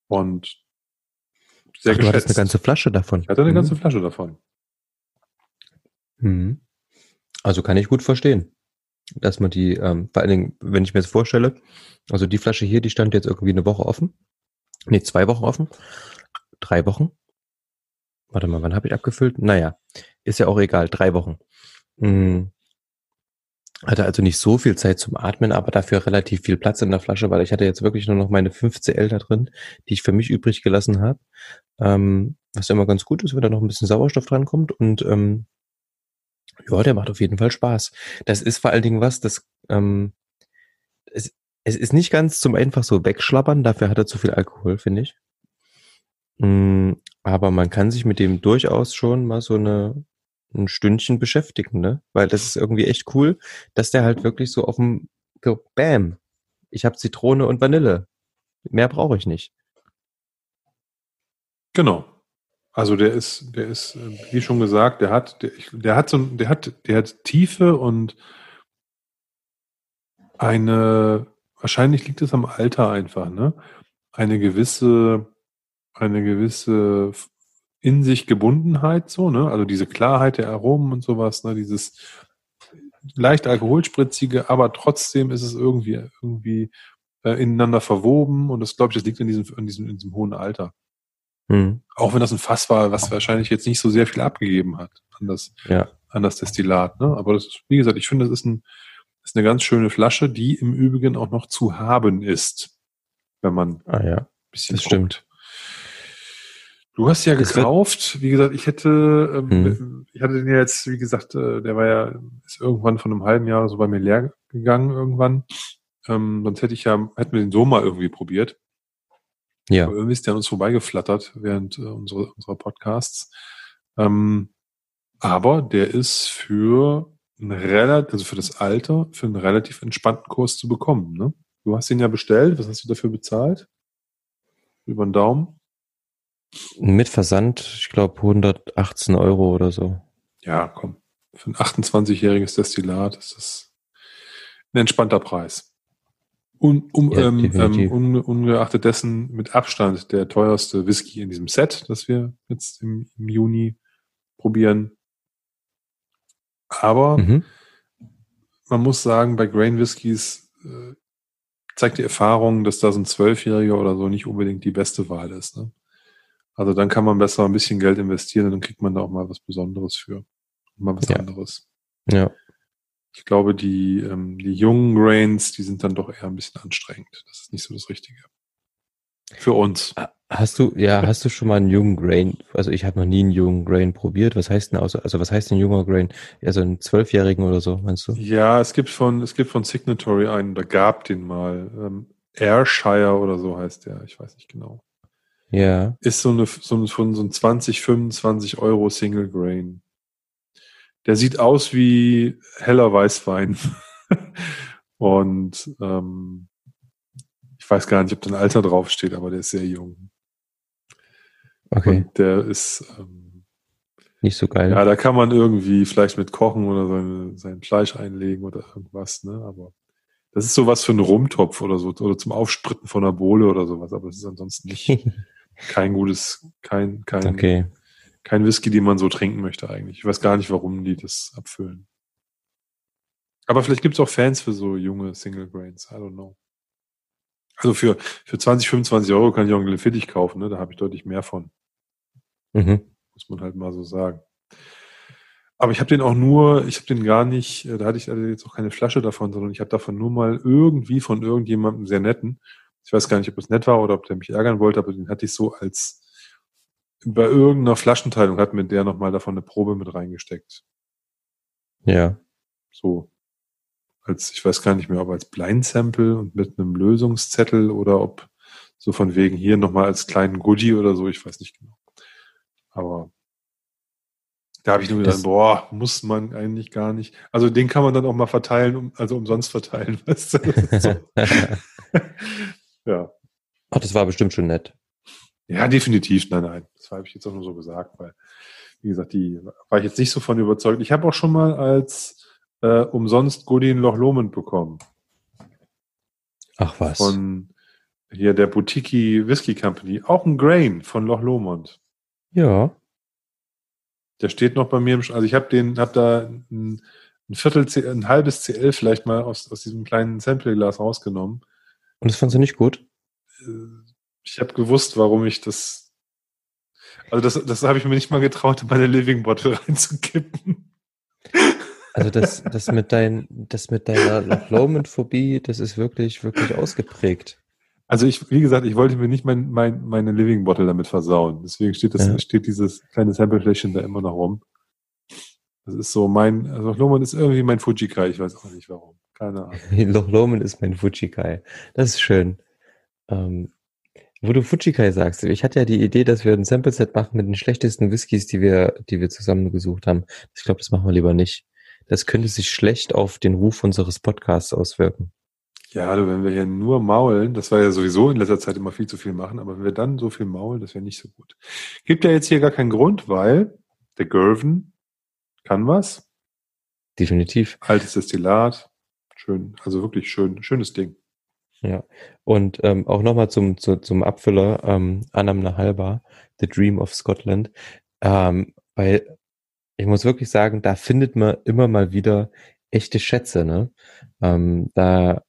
Und sehr Ach, geschätzt. Du hattest eine ganze Flasche davon. Ich hatte eine mhm. ganze Flasche davon. Mhm. Also kann ich gut verstehen, dass man die, ähm, vor allen Dingen, wenn ich mir das vorstelle, also die Flasche hier, die stand jetzt irgendwie eine Woche offen. Nee, zwei Wochen offen. Drei Wochen. Warte mal, wann habe ich abgefüllt? Naja, ist ja auch egal, drei Wochen. Hm. Hatte also nicht so viel Zeit zum Atmen, aber dafür relativ viel Platz in der Flasche, weil ich hatte jetzt wirklich nur noch meine 5 CL da drin, die ich für mich übrig gelassen habe. Ähm, was immer ganz gut ist, wenn da noch ein bisschen Sauerstoff drankommt. Und ähm, Ja, der macht auf jeden Fall Spaß. Das ist vor allen Dingen was, das ähm, es, es ist nicht ganz zum einfach so wegschlappern, dafür hat er zu viel Alkohol, finde ich. Mm, aber man kann sich mit dem durchaus schon mal so eine ein Stündchen beschäftigen, ne? Weil das ist irgendwie echt cool, dass der halt wirklich so auf dem so, Bam, ich habe Zitrone und Vanille. Mehr brauche ich nicht. Genau. Also der ist, der ist, äh, wie schon gesagt, der hat, der, der hat so, der hat, der hat Tiefe und eine, wahrscheinlich liegt es am Alter einfach, ne? Eine gewisse, eine gewisse in sich Gebundenheit, so, ne? Also diese Klarheit der Aromen und sowas, ne? Dieses leicht alkoholspritzige, aber trotzdem ist es irgendwie, irgendwie äh, ineinander verwoben und das glaube ich, das liegt in diesem, in diesem, in diesem hohen Alter. Mhm. Auch wenn das ein Fass war, was wahrscheinlich jetzt nicht so sehr viel abgegeben hat an das, ja. an das Destillat. Ne? Aber das ist, wie gesagt, ich finde, das ist, ein, das ist eine ganz schöne Flasche, die im Übrigen auch noch zu haben ist, wenn man ah, ja. ein bisschen das guckt. stimmt. Du hast ja das gekauft, wie gesagt, ich hätte, ähm, mhm. ich hatte den ja jetzt, wie gesagt, äh, der war ja, ist irgendwann von einem halben Jahr so bei mir leer gegangen irgendwann. Ähm, sonst hätte ich ja, hätten wir den so mal irgendwie probiert. Ja. Aber irgendwie ist der an uns vorbeigeflattert während äh, unserer, unserer Podcasts. Ähm, aber der ist für ein relativ, also für das Alter, für einen relativ entspannten Kurs zu bekommen. Ne? Du hast ihn ja bestellt. Was hast du dafür bezahlt? Über den Daumen? Mit Versand, ich glaube 118 Euro oder so. Ja, komm. Für ein 28-jähriges Destillat ist das ein entspannter Preis. Un, um, ja, ähm, ähm, un, ungeachtet dessen mit Abstand der teuerste Whisky in diesem Set, das wir jetzt im, im Juni probieren. Aber mhm. man muss sagen, bei Grain Whiskys äh, zeigt die Erfahrung, dass da so ein Zwölfjähriger oder so nicht unbedingt die beste Wahl ist. Ne? Also dann kann man besser ein bisschen Geld investieren und dann kriegt man da auch mal was Besonderes für. Mal was ja. anderes. Ja. Ich glaube, die, ähm, die jungen Grains, die sind dann doch eher ein bisschen anstrengend. Das ist nicht so das Richtige. Für uns. Hast du, ja, hast du schon mal einen jungen Grain? Also ich habe noch nie einen jungen Grain probiert. Was heißt denn also, also was heißt denn junger Grain? Also einen Zwölfjährigen oder so, meinst du? Ja, es gibt von, es gibt von Signatory einen, da gab den mal. Ähm, Ayrshire oder so heißt der, ich weiß nicht genau. Ja. Ist so eine, so ein, so ein 20, 25 Euro Single Grain. Der sieht aus wie heller Weißwein. Und ähm, ich weiß gar nicht, ob da ein Alter draufsteht, aber der ist sehr jung. Okay. Und der ist ähm, nicht so geil. Ja, da kann man irgendwie vielleicht mit kochen oder seine, sein Fleisch einlegen oder irgendwas, ne? Aber das ist sowas für einen Rumtopf oder so, oder zum Aufspritten von einer Bohle oder sowas, aber das ist ansonsten nicht kein gutes, kein, kein, okay kein Whisky, den man so trinken möchte eigentlich. Ich weiß gar nicht, warum die das abfüllen. Aber vielleicht gibt es auch Fans für so junge Single Grains. I don't know. Also für, für 20, 25 Euro kann ich auch einen Glenfiddich kaufen, ne? Da habe ich deutlich mehr von. Mhm. Muss man halt mal so sagen. Aber ich habe den auch nur, ich habe den gar nicht, äh, da hatte ich jetzt auch keine Flasche davon, sondern ich habe davon nur mal irgendwie von irgendjemandem sehr netten. Ich weiß gar nicht, ob es nett war oder ob der mich ärgern wollte, aber den hatte ich so als bei irgendeiner Flaschenteilung hat mir der nochmal davon eine Probe mit reingesteckt. Ja. So. Als, ich weiß gar nicht mehr, ob als Blind Sample und mit einem Lösungszettel oder ob so von wegen hier nochmal als kleinen Goodie oder so, ich weiß nicht genau. Aber da habe ich nur gedacht, boah, muss man eigentlich gar nicht. Also den kann man dann auch mal verteilen, also umsonst verteilen, weißt du? So. ja. Ach, das war bestimmt schon nett. Ja, definitiv. Nein, nein. Das habe ich jetzt auch nur so gesagt, weil, wie gesagt, die war ich jetzt nicht so von überzeugt. Ich habe auch schon mal als äh, umsonst Godin Loch Lomond bekommen. Ach was. Von hier der Boutique Whisky Company. Auch ein Grain von Loch Lomond. Ja. Der steht noch bei mir im, also ich habe den, habe da ein, ein Viertel, C, ein halbes CL vielleicht mal aus, aus diesem kleinen Sampleglas rausgenommen. Und das fandst du nicht gut? Äh, ich habe gewusst, warum ich das. Also das, das habe ich mir nicht mal getraut, in meine Living Bottle reinzukippen. Also das, das mit dein, das mit deiner Lowman-Phobie, das ist wirklich, wirklich ausgeprägt. Also ich, wie gesagt, ich wollte mir nicht mein, mein, meine Living Bottle damit versauen. Deswegen steht das, ja. steht dieses kleine Samplefläschchen da immer noch rum. Das ist so mein, also Loch Lomond ist irgendwie mein Fujikai, ich weiß auch nicht warum. Keine Ahnung. Loch Lomond ist mein Fujikai. Das ist schön. Ähm, wo du Fujikai sagst, ich hatte ja die Idee, dass wir ein Sample-Set machen mit den schlechtesten Whiskys, die wir, die wir zusammengesucht haben. Ich glaube, das machen wir lieber nicht. Das könnte sich schlecht auf den Ruf unseres Podcasts auswirken. Ja, du, wenn wir hier nur maulen, das war ja sowieso in letzter Zeit immer viel zu viel machen, aber wenn wir dann so viel maulen, das wäre nicht so gut. Gibt ja jetzt hier gar keinen Grund, weil der Gerven kann was. Definitiv. Altes Destillat. Schön, also wirklich schön, schönes Ding. Ja, und ähm, auch nochmal zum, zu, zum Abfüller, ähm, Anam Halba, The Dream of Scotland, ähm, weil ich muss wirklich sagen, da findet man immer mal wieder echte Schätze, ne? Ähm, da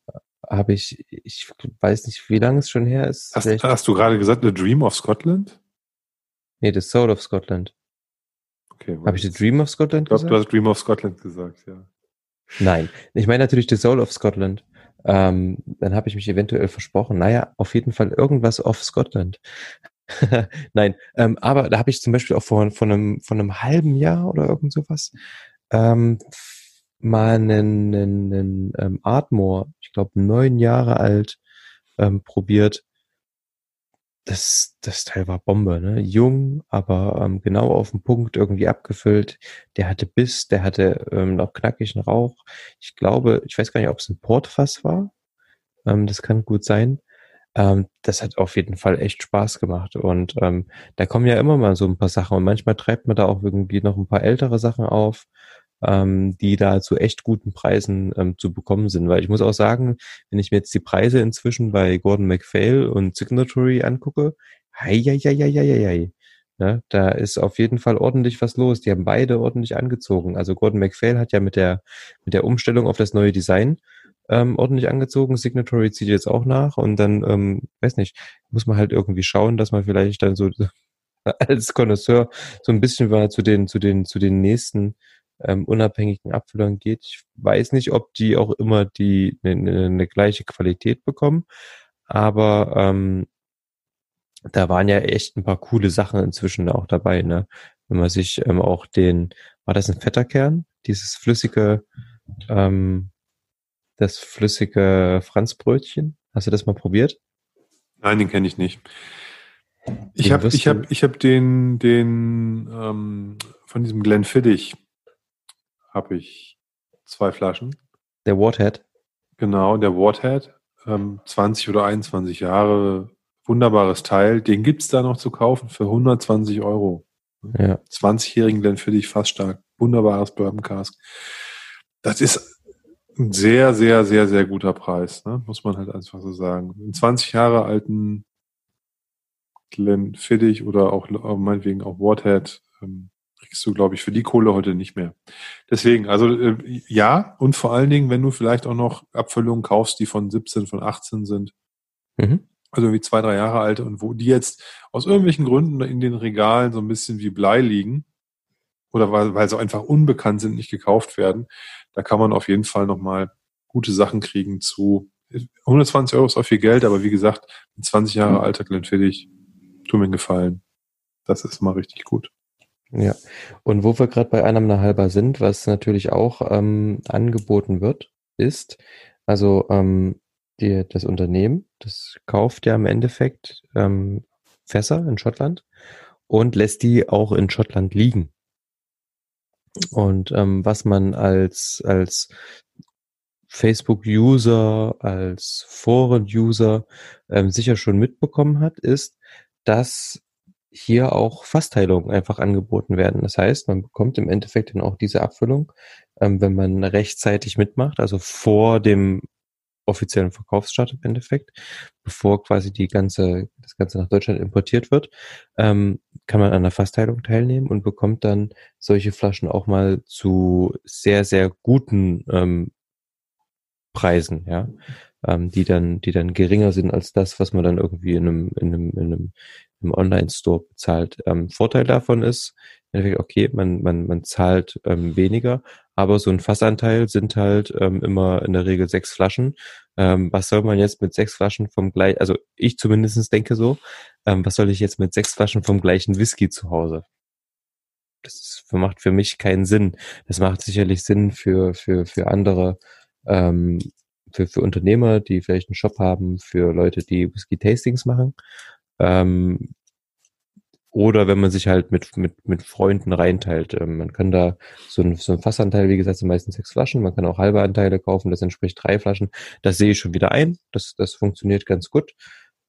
habe ich, ich weiß nicht, wie lange es schon her ist. Hast, hast, du gerade gesagt, The Dream of Scotland? Nee, The Soul of Scotland. Okay. Habe ich The Dream of Scotland ich glaub, gesagt? Du hast Dream of Scotland gesagt, ja. Nein, ich meine natürlich The Soul of Scotland. Ähm, dann habe ich mich eventuell versprochen. Naja, auf jeden Fall irgendwas off Scotland. Nein, ähm, aber da habe ich zum Beispiel auch vor, vor, einem, vor einem halben Jahr oder irgend sowas ähm, mal einen, einen, einen ähm, Artmore, ich glaube neun Jahre alt, ähm, probiert. Das, das Teil war Bombe, ne? Jung, aber ähm, genau auf den Punkt irgendwie abgefüllt. Der hatte Biss, der hatte ähm, noch knackigen Rauch. Ich glaube, ich weiß gar nicht, ob es ein Portfass war. Ähm, das kann gut sein. Ähm, das hat auf jeden Fall echt Spaß gemacht. Und ähm, da kommen ja immer mal so ein paar Sachen. Und manchmal treibt man da auch irgendwie noch ein paar ältere Sachen auf ähm, die da zu echt guten Preisen ähm, zu bekommen sind. Weil ich muss auch sagen, wenn ich mir jetzt die Preise inzwischen bei Gordon MacPhail und Signatory angucke, hei, hei, hei, hei, hei, hei. Ne, da ist auf jeden Fall ordentlich was los. Die haben beide ordentlich angezogen. Also Gordon MacPhail hat ja mit der, mit der Umstellung auf das neue Design ähm, ordentlich angezogen. Signatory zieht jetzt auch nach und dann, ähm, weiß nicht, muss man halt irgendwie schauen, dass man vielleicht dann so als Connoisseur so ein bisschen mal zu den, zu den, zu den nächsten ähm, unabhängigen Abfüllern geht. Ich weiß nicht, ob die auch immer die eine ne, ne gleiche Qualität bekommen, aber ähm, da waren ja echt ein paar coole Sachen inzwischen auch dabei, ne? Wenn man sich ähm, auch den, war das ein fetter Kern? Dieses flüssige, ähm, das flüssige Franzbrötchen? Hast du das mal probiert? Nein, den kenne ich nicht. Ich habe ich hab, ich hab den, den ähm, von diesem Glenfiddich habe ich zwei Flaschen. Der Warthead? Genau, der Warthead. Ähm, 20 oder 21 Jahre, wunderbares Teil. Den gibt's da noch zu kaufen für 120 Euro. Ja. 20-jährigen Glenn für dich fast stark. Wunderbares Bourbon Cask. Das ist ein sehr, sehr, sehr, sehr guter Preis, ne? muss man halt einfach so sagen. Einen 20 Jahre alten Glenn Fiddich oder auch meinetwegen auch Warthead ähm, kriegst du, glaube ich, für die Kohle heute nicht mehr. Deswegen, also äh, ja, und vor allen Dingen, wenn du vielleicht auch noch Abfüllungen kaufst, die von 17, von 18 sind, mhm. also wie zwei, drei Jahre alt und wo die jetzt aus irgendwelchen Gründen in den Regalen so ein bisschen wie Blei liegen oder weil, weil sie einfach unbekannt sind, nicht gekauft werden, da kann man auf jeden Fall nochmal gute Sachen kriegen zu 120 Euro ist auch viel Geld, aber wie gesagt, mit 20 Jahre mhm. alter Glenfiddich, tu mir einen Gefallen. Das ist mal richtig gut. Ja, und wo wir gerade bei einem halber sind, was natürlich auch ähm, angeboten wird, ist, also ähm, die, das Unternehmen, das kauft ja im Endeffekt ähm, Fässer in Schottland und lässt die auch in Schottland liegen. Und ähm, was man als, als Facebook-User, als Foren-User ähm, sicher schon mitbekommen hat, ist, dass hier auch Fassteilungen einfach angeboten werden. Das heißt, man bekommt im Endeffekt dann auch diese Abfüllung, ähm, wenn man rechtzeitig mitmacht, also vor dem offiziellen Verkaufsstart im Endeffekt, bevor quasi die ganze, das Ganze nach Deutschland importiert wird, ähm, kann man an der Fassteilung teilnehmen und bekommt dann solche Flaschen auch mal zu sehr, sehr guten ähm, Preisen, ja, ähm, die dann, die dann geringer sind als das, was man dann irgendwie in einem, in einem, in einem, im Online-Store bezahlt. Ähm, Vorteil davon ist, okay, man, man, man zahlt ähm, weniger, aber so ein Fassanteil sind halt ähm, immer in der Regel sechs Flaschen. Ähm, was soll man jetzt mit sechs Flaschen vom gleichen, also ich zumindestens denke so, ähm, was soll ich jetzt mit sechs Flaschen vom gleichen Whisky zu Hause? das macht für mich keinen Sinn. Das macht sicherlich Sinn für, für, für andere, ähm, für, für Unternehmer, die vielleicht einen Shop haben, für Leute, die Whisky-Tastings machen. Ähm, oder wenn man sich halt mit, mit, mit Freunden reinteilt. Ähm, man kann da so ein, so ein Fassanteil, wie gesagt, sind meistens sechs Flaschen. Man kann auch halbe Anteile kaufen, das entspricht drei Flaschen. Das sehe ich schon wieder ein. Das, das funktioniert ganz gut.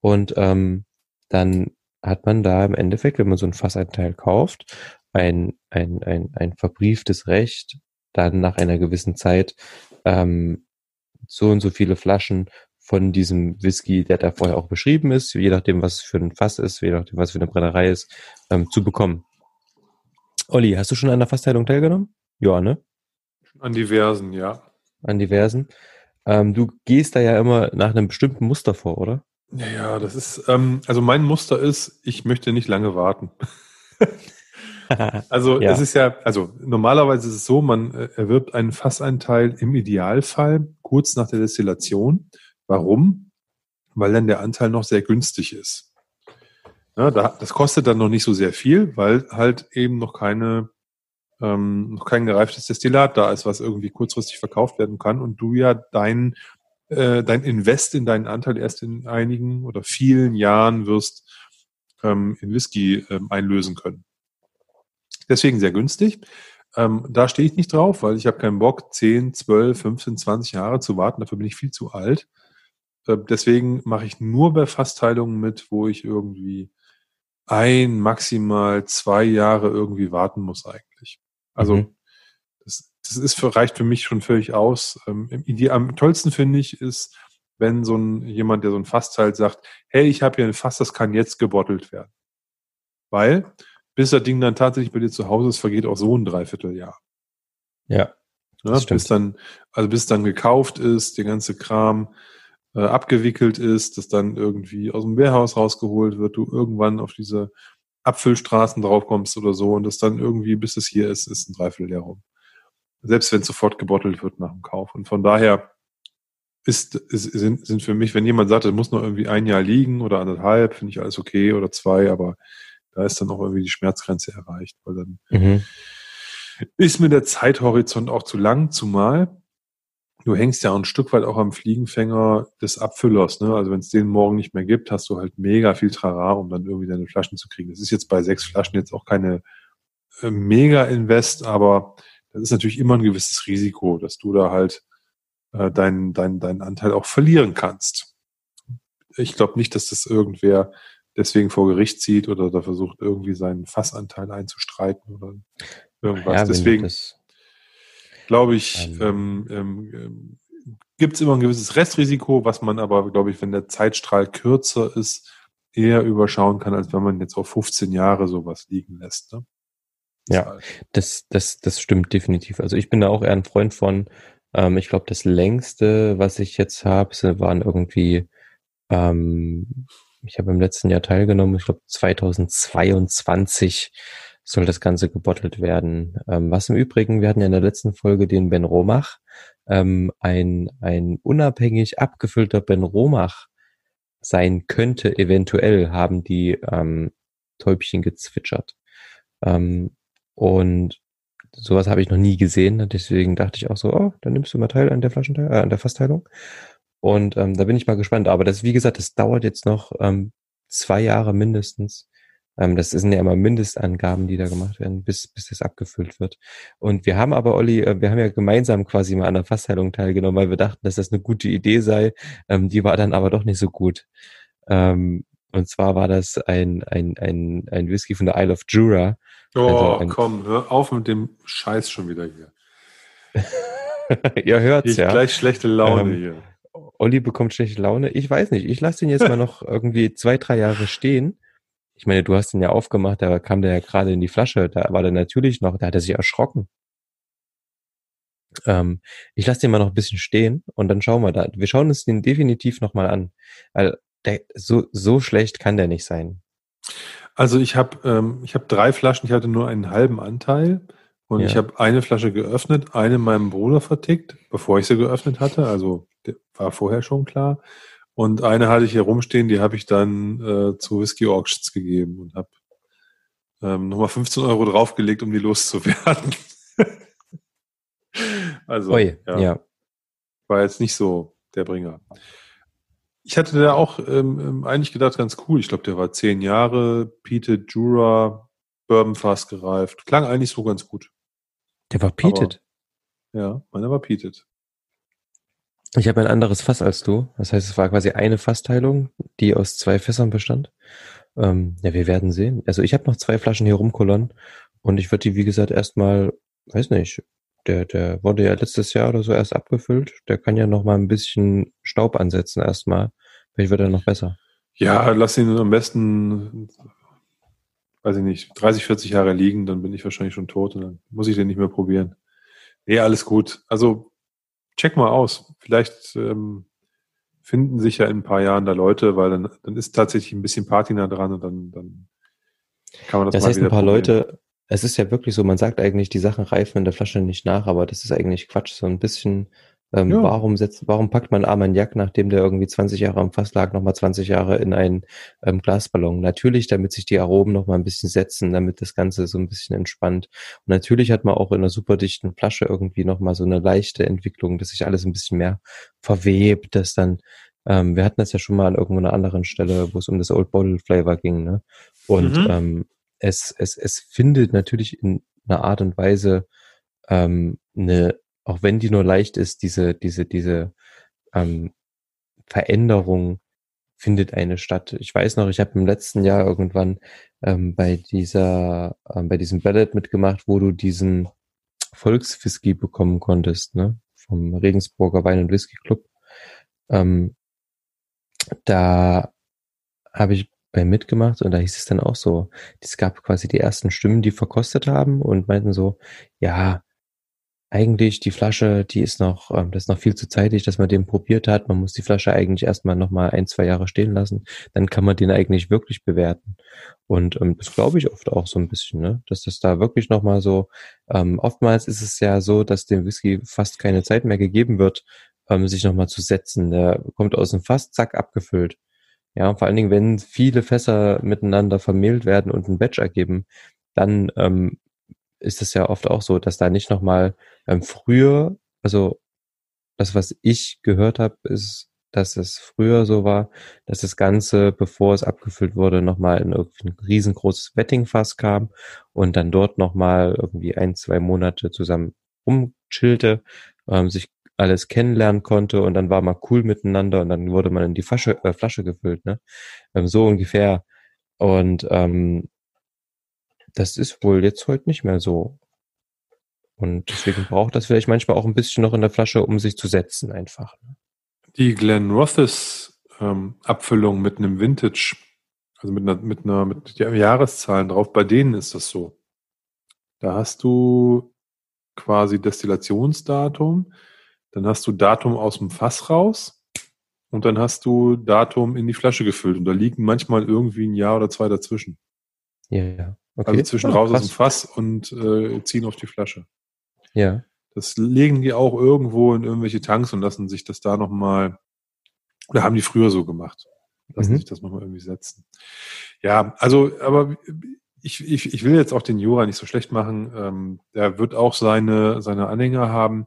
Und ähm, dann hat man da im Endeffekt, wenn man so ein Fassanteil kauft, ein, ein, ein, ein verbrieftes Recht, dann nach einer gewissen Zeit ähm, so und so viele Flaschen von diesem Whisky, der da vorher auch beschrieben ist, je nachdem, was für ein Fass ist, je nachdem, was für eine Brennerei ist, ähm, zu bekommen. Olli, hast du schon an der Fassteilung teilgenommen? Ja, ne? An diversen, ja. An diversen. Ähm, du gehst da ja immer nach einem bestimmten Muster vor, oder? Ja, ja, das ist, ähm, also mein Muster ist, ich möchte nicht lange warten. also ja. es ist ja, also normalerweise ist es so, man äh, erwirbt einen Fasseinteil im Idealfall kurz nach der Destillation Warum? Weil dann der Anteil noch sehr günstig ist. Ja, da, das kostet dann noch nicht so sehr viel, weil halt eben noch keine ähm, noch kein gereiftes Destillat da ist, was irgendwie kurzfristig verkauft werden kann und du ja dein äh, dein Invest in deinen Anteil erst in einigen oder vielen Jahren wirst ähm, in Whisky ähm, einlösen können. Deswegen sehr günstig. Ähm, da stehe ich nicht drauf, weil ich habe keinen Bock, 10, 12, 15, 20 Jahre zu warten. Dafür bin ich viel zu alt. Äh, deswegen mache ich nur bei Fassteilungen mit, wo ich irgendwie ein, maximal zwei Jahre irgendwie warten muss eigentlich. Also mhm. das, das ist für, reicht für mich schon völlig aus. Ähm, die, am tollsten finde ich ist, wenn so ein jemand, der so ein Fass teilt, sagt, hey, ich habe hier ein Fass, das kann jetzt gebottelt werden. Weil, bis das Ding dann tatsächlich bei dir zu Hause ist, vergeht auch so ein Dreivierteljahr. Ja. ja bis dann, also bis dann gekauft ist, der ganze Kram, äh, abgewickelt ist, das dann irgendwie aus dem Wehrhaus rausgeholt wird, du irgendwann auf diese Abfüllstraßen draufkommst oder so und das dann irgendwie, bis es hier ist, ist ein Dreivierteljahr rum. Selbst wenn es sofort gebottelt wird nach dem Kauf. Und von daher ist, ist, sind, sind für mich, wenn jemand sagt, es muss noch irgendwie ein Jahr liegen oder anderthalb, finde ich alles okay oder zwei, aber da ist dann auch irgendwie die Schmerzgrenze erreicht, weil dann mhm. ist mir der Zeithorizont auch zu lang, zumal du hängst ja ein Stück weit auch am Fliegenfänger des Abfüllers. Ne? Also wenn es den morgen nicht mehr gibt, hast du halt mega viel Trara, um dann irgendwie deine Flaschen zu kriegen. Das ist jetzt bei sechs Flaschen jetzt auch keine äh, Mega-Invest, aber das ist natürlich immer ein gewisses Risiko, dass du da halt äh, deinen dein, dein Anteil auch verlieren kannst. Ich glaube nicht, dass das irgendwer deswegen vor Gericht zieht oder da versucht, irgendwie seinen Fassanteil einzustreiten oder irgendwas. Ja, deswegen glaube ich, ähm, ähm, ähm, gibt es immer ein gewisses Restrisiko, was man aber, glaube ich, wenn der Zeitstrahl kürzer ist, eher überschauen kann, als wenn man jetzt auf 15 Jahre sowas liegen lässt. Ne? Ja, das, das, das stimmt definitiv. Also ich bin da auch eher ein Freund von, ähm, ich glaube, das längste, was ich jetzt habe, waren irgendwie, ähm, ich habe im letzten Jahr teilgenommen, ich glaube 2022 soll das Ganze gebottelt werden. Ähm, was im Übrigen, wir hatten ja in der letzten Folge den Ben Romach, ähm, ein, ein unabhängig abgefüllter Ben Romach sein könnte, eventuell haben die ähm, Täubchen gezwitschert. Ähm, und sowas habe ich noch nie gesehen, deswegen dachte ich auch so, oh, dann nimmst du mal teil an der Flaschenteil, äh, an der Fassteilung. Und ähm, da bin ich mal gespannt. Aber das, wie gesagt, das dauert jetzt noch ähm, zwei Jahre mindestens. Ähm, das sind ja immer Mindestangaben, die da gemacht werden, bis, bis das abgefüllt wird. Und wir haben aber, Olli, äh, wir haben ja gemeinsam quasi mal an der Fassteilung teilgenommen, weil wir dachten, dass das eine gute Idee sei. Ähm, die war dann aber doch nicht so gut. Ähm, und zwar war das ein, ein, ein, ein Whisky von der Isle of Jura. Oh, also ein, komm, hör auf mit dem Scheiß schon wieder hier. Ihr hört's ich ja. gleich schlechte Laune ähm, hier. Olli bekommt schlechte Laune. Ich weiß nicht. Ich lasse ihn jetzt mal noch irgendwie zwei, drei Jahre stehen ich meine, du hast ihn ja aufgemacht, da kam der ja gerade in die Flasche, da war der natürlich noch, da hat er sich erschrocken. Ähm, ich lasse den mal noch ein bisschen stehen und dann schauen wir da. Wir schauen uns den definitiv nochmal an. Weil der, so, so schlecht kann der nicht sein. Also ich habe ähm, ich hab drei Flaschen, ich hatte nur einen halben Anteil und ja. ich habe eine Flasche geöffnet, eine meinem Bruder vertickt, bevor ich sie geöffnet hatte. Also war vorher schon klar. Und eine hatte ich hier rumstehen, die habe ich dann äh, zu Whisky Auctions gegeben und habe ähm, nochmal 15 Euro draufgelegt, um die loszuwerden. also, Oi, ja. ja. War jetzt nicht so der Bringer. Ich hatte da auch ähm, ähm eigentlich gedacht, ganz cool. Ich glaube, der war zehn Jahre, Peated Jura, Bourbon fast gereift. Klang eigentlich so ganz gut. Der war Peated? ja, meiner war Peated. Ich habe ein anderes Fass als du. Das heißt, es war quasi eine Fassteilung, die aus zwei Fässern bestand. Ähm, ja, wir werden sehen. Also ich habe noch zwei Flaschen hier rumkullern und ich würde die, wie gesagt, erstmal, weiß nicht, der, der wurde ja letztes Jahr oder so erst abgefüllt. Der kann ja noch mal ein bisschen Staub ansetzen erstmal. Vielleicht wird er noch besser. Ja, lass ihn am besten, weiß ich nicht, 30, 40 Jahre liegen, dann bin ich wahrscheinlich schon tot und dann muss ich den nicht mehr probieren. Nee, alles gut. Also check mal aus. Vielleicht ähm, finden sich ja in ein paar Jahren da Leute, weil dann, dann ist tatsächlich ein bisschen Patina dran und dann, dann kann man das, das mal heißt, wieder ein paar probieren. Leute, es ist ja wirklich so, man sagt eigentlich, die Sachen reifen in der Flasche nicht nach, aber das ist eigentlich Quatsch. So ein bisschen, ähm, ja. warum setzt, warum packt man Armagnac, nachdem der irgendwie 20 Jahre am Fass lag, nochmal 20 Jahre in einen ähm, Glasballon? Natürlich, damit sich die Aromen nochmal ein bisschen setzen, damit das Ganze so ein bisschen entspannt. Und natürlich hat man auch in einer superdichten Flasche irgendwie nochmal so eine leichte Entwicklung, dass sich alles ein bisschen mehr verwebt, dass dann ähm, wir hatten das ja schon mal an irgendeiner anderen Stelle, wo es um das Old Bottle Flavor ging, ne? Und mhm. ähm, es, es, es findet natürlich in einer Art und Weise ähm, eine, auch wenn die nur leicht ist, diese, diese, diese ähm, Veränderung findet eine statt. Ich weiß noch, ich habe im letzten Jahr irgendwann ähm, bei dieser, ähm, bei diesem Ballot mitgemacht, wo du diesen Volkswhisky bekommen konntest, ne? Vom Regensburger Wein- und Whisky Club. Ähm, da habe ich bei mitgemacht und da hieß es dann auch so, es gab quasi die ersten Stimmen, die verkostet haben und meinten so, ja, eigentlich die Flasche, die ist noch, ähm, das ist noch viel zu zeitig, dass man den probiert hat. Man muss die Flasche eigentlich erstmal nochmal ein, zwei Jahre stehen lassen. Dann kann man den eigentlich wirklich bewerten. Und ähm, das glaube ich oft auch so ein bisschen, ne? dass das da wirklich nochmal so, ähm, oftmals ist es ja so, dass dem Whisky fast keine Zeit mehr gegeben wird, ähm, sich nochmal zu setzen. Der kommt aus dem Fass, zack, abgefüllt. Ja, vor allen Dingen, wenn viele Fässer miteinander vermehlt werden und ein Batch ergeben, dann ähm, ist es ja oft auch so, dass da nicht nochmal ähm, früher, also das, was ich gehört habe, ist, dass es früher so war, dass das Ganze, bevor es abgefüllt wurde, nochmal in irgendwie ein riesengroßes Wettingfass kam und dann dort nochmal irgendwie ein, zwei Monate zusammen rumchillte, ähm, sich alles kennenlernen konnte und dann war man cool miteinander und dann wurde man in die Flasche, äh, Flasche gefüllt, ne? Ähm, so ungefähr. Und ähm, das ist wohl jetzt heute nicht mehr so. Und deswegen braucht das vielleicht manchmal auch ein bisschen noch in der Flasche, um sich zu setzen, einfach. Ne? Die Glen Rothes ähm, Abfüllung mit einem Vintage, also mit einer, mit einer, mit Jahreszahlen drauf, bei denen ist das so. Da hast du quasi Destillationsdatum, dann hast du Datum aus dem Fass raus und dann hast du Datum in die Flasche gefüllt. Und da liegen manchmal irgendwie ein Jahr oder zwei dazwischen. Ja, ja. Okay. Also zwischen raus aus dem Fass und äh, ziehen auf die Flasche. Ja. Das legen die auch irgendwo in irgendwelche Tanks und lassen sich das da nochmal, oder haben die früher so gemacht. Lassen mhm. sich das nochmal irgendwie setzen. Ja, also, aber ich, ich, ich will jetzt auch den Jura nicht so schlecht machen. Ähm, der wird auch seine, seine Anhänger haben.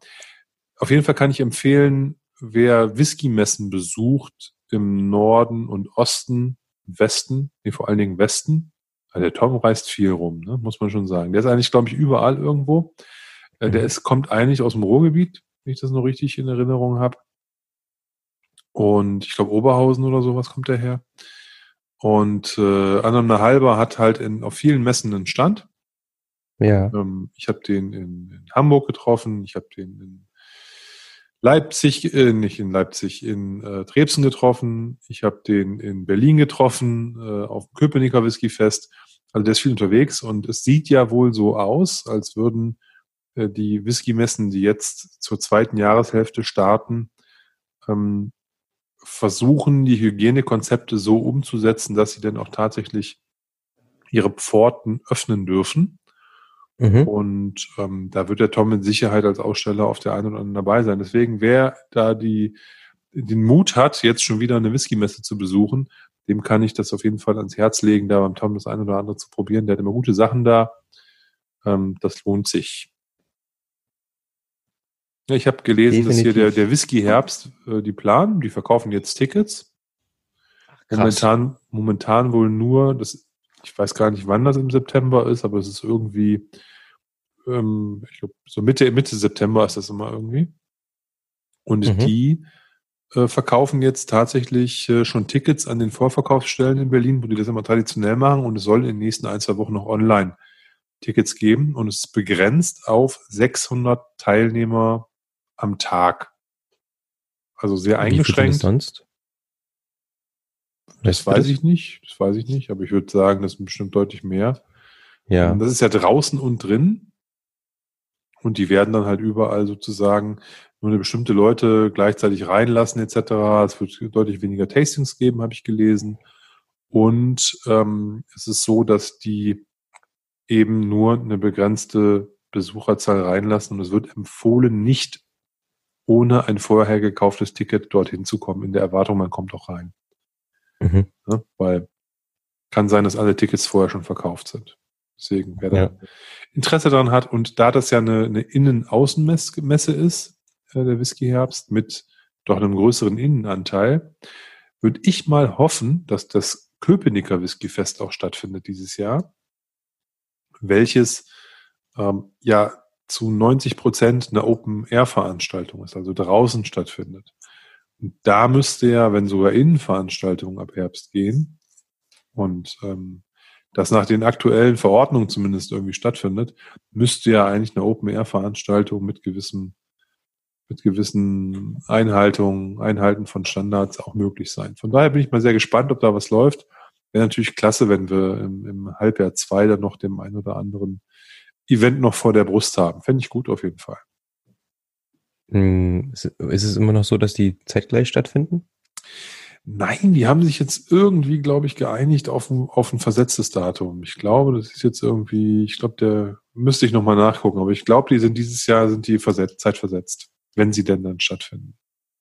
Auf jeden Fall kann ich empfehlen, wer Whisky-Messen besucht im Norden und Osten, Westen, nee, vor allen Dingen Westen. Also der Tom reist viel rum, ne, muss man schon sagen. Der ist eigentlich, glaube ich, überall irgendwo. Äh, der mhm. ist, kommt eigentlich aus dem Ruhrgebiet, wenn ich das noch richtig in Erinnerung habe. Und ich glaube, Oberhausen oder sowas kommt der her. Und äh, Anna Halber hat halt in, auf vielen Messen einen Stand. Ja. Ähm, ich habe den in, in Hamburg getroffen, ich habe den in Leipzig, äh, nicht in Leipzig, in äh, Dresden getroffen. Ich habe den in Berlin getroffen, äh, auf dem Köpenicker Whiskyfest. Also der ist viel unterwegs und es sieht ja wohl so aus, als würden äh, die Whisky-Messen, die jetzt zur zweiten Jahreshälfte starten, ähm, versuchen, die Hygienekonzepte so umzusetzen, dass sie dann auch tatsächlich ihre Pforten öffnen dürfen. Mhm. Und ähm, da wird der Tom mit Sicherheit als Aussteller auf der einen oder anderen dabei sein. Deswegen, wer da die, den Mut hat, jetzt schon wieder eine Whisky-Messe zu besuchen, dem kann ich das auf jeden Fall ans Herz legen, da beim Tom das eine oder andere zu probieren. Der hat immer gute Sachen da. Ähm, das lohnt sich. Ja, ich habe gelesen, Definitiv. dass hier der, der Whisky-Herbst, äh, die planen, die verkaufen jetzt Tickets. Ach, momentan, momentan wohl nur, das, ich weiß gar nicht, wann das im September ist, aber es ist irgendwie, ähm, ich glaube, so Mitte, Mitte September ist das immer irgendwie. Und mhm. die äh, verkaufen jetzt tatsächlich äh, schon Tickets an den Vorverkaufsstellen in Berlin, wo die das immer traditionell machen und es soll in den nächsten ein, zwei Wochen noch online Tickets geben und es ist begrenzt auf 600 Teilnehmer am Tag. Also sehr eingeschränkt. sonst? Das weiß ich nicht, das weiß ich nicht, aber ich würde sagen, das sind bestimmt deutlich mehr. Ja. Und das ist ja draußen und drin. Und die werden dann halt überall sozusagen nur eine bestimmte Leute gleichzeitig reinlassen etc. Es wird deutlich weniger Tastings geben, habe ich gelesen. Und ähm, es ist so, dass die eben nur eine begrenzte Besucherzahl reinlassen und es wird empfohlen, nicht ohne ein vorher gekauftes Ticket dorthin zu kommen, in der Erwartung, man kommt auch rein. Mhm. Ja, weil kann sein, dass alle Tickets vorher schon verkauft sind. Deswegen, wer ja. da Interesse daran hat und da das ja eine, eine Innen-Außenmesse ist, äh, der Whisky-Herbst, mit doch einem größeren Innenanteil, würde ich mal hoffen, dass das Köpenicker Whisky-Fest auch stattfindet dieses Jahr, welches ähm, ja zu 90 Prozent eine Open-Air-Veranstaltung ist, also draußen stattfindet. Da müsste ja, wenn sogar Innenveranstaltungen ab Herbst gehen und ähm, das nach den aktuellen Verordnungen zumindest irgendwie stattfindet, müsste ja eigentlich eine Open-Air-Veranstaltung mit gewissem mit gewissen Einhaltungen, Einhalten von Standards auch möglich sein. Von daher bin ich mal sehr gespannt, ob da was läuft. Wäre natürlich klasse, wenn wir im, im Halbjahr zwei dann noch dem einen oder anderen Event noch vor der Brust haben. Fände ich gut auf jeden Fall. Hm, ist es immer noch so, dass die zeitgleich stattfinden? Nein, die haben sich jetzt irgendwie, glaube ich, geeinigt auf ein, auf ein versetztes Datum. Ich glaube, das ist jetzt irgendwie, ich glaube, der müsste ich nochmal nachgucken, aber ich glaube, die sind dieses Jahr sind die versetzt, zeitversetzt, wenn sie denn dann stattfinden.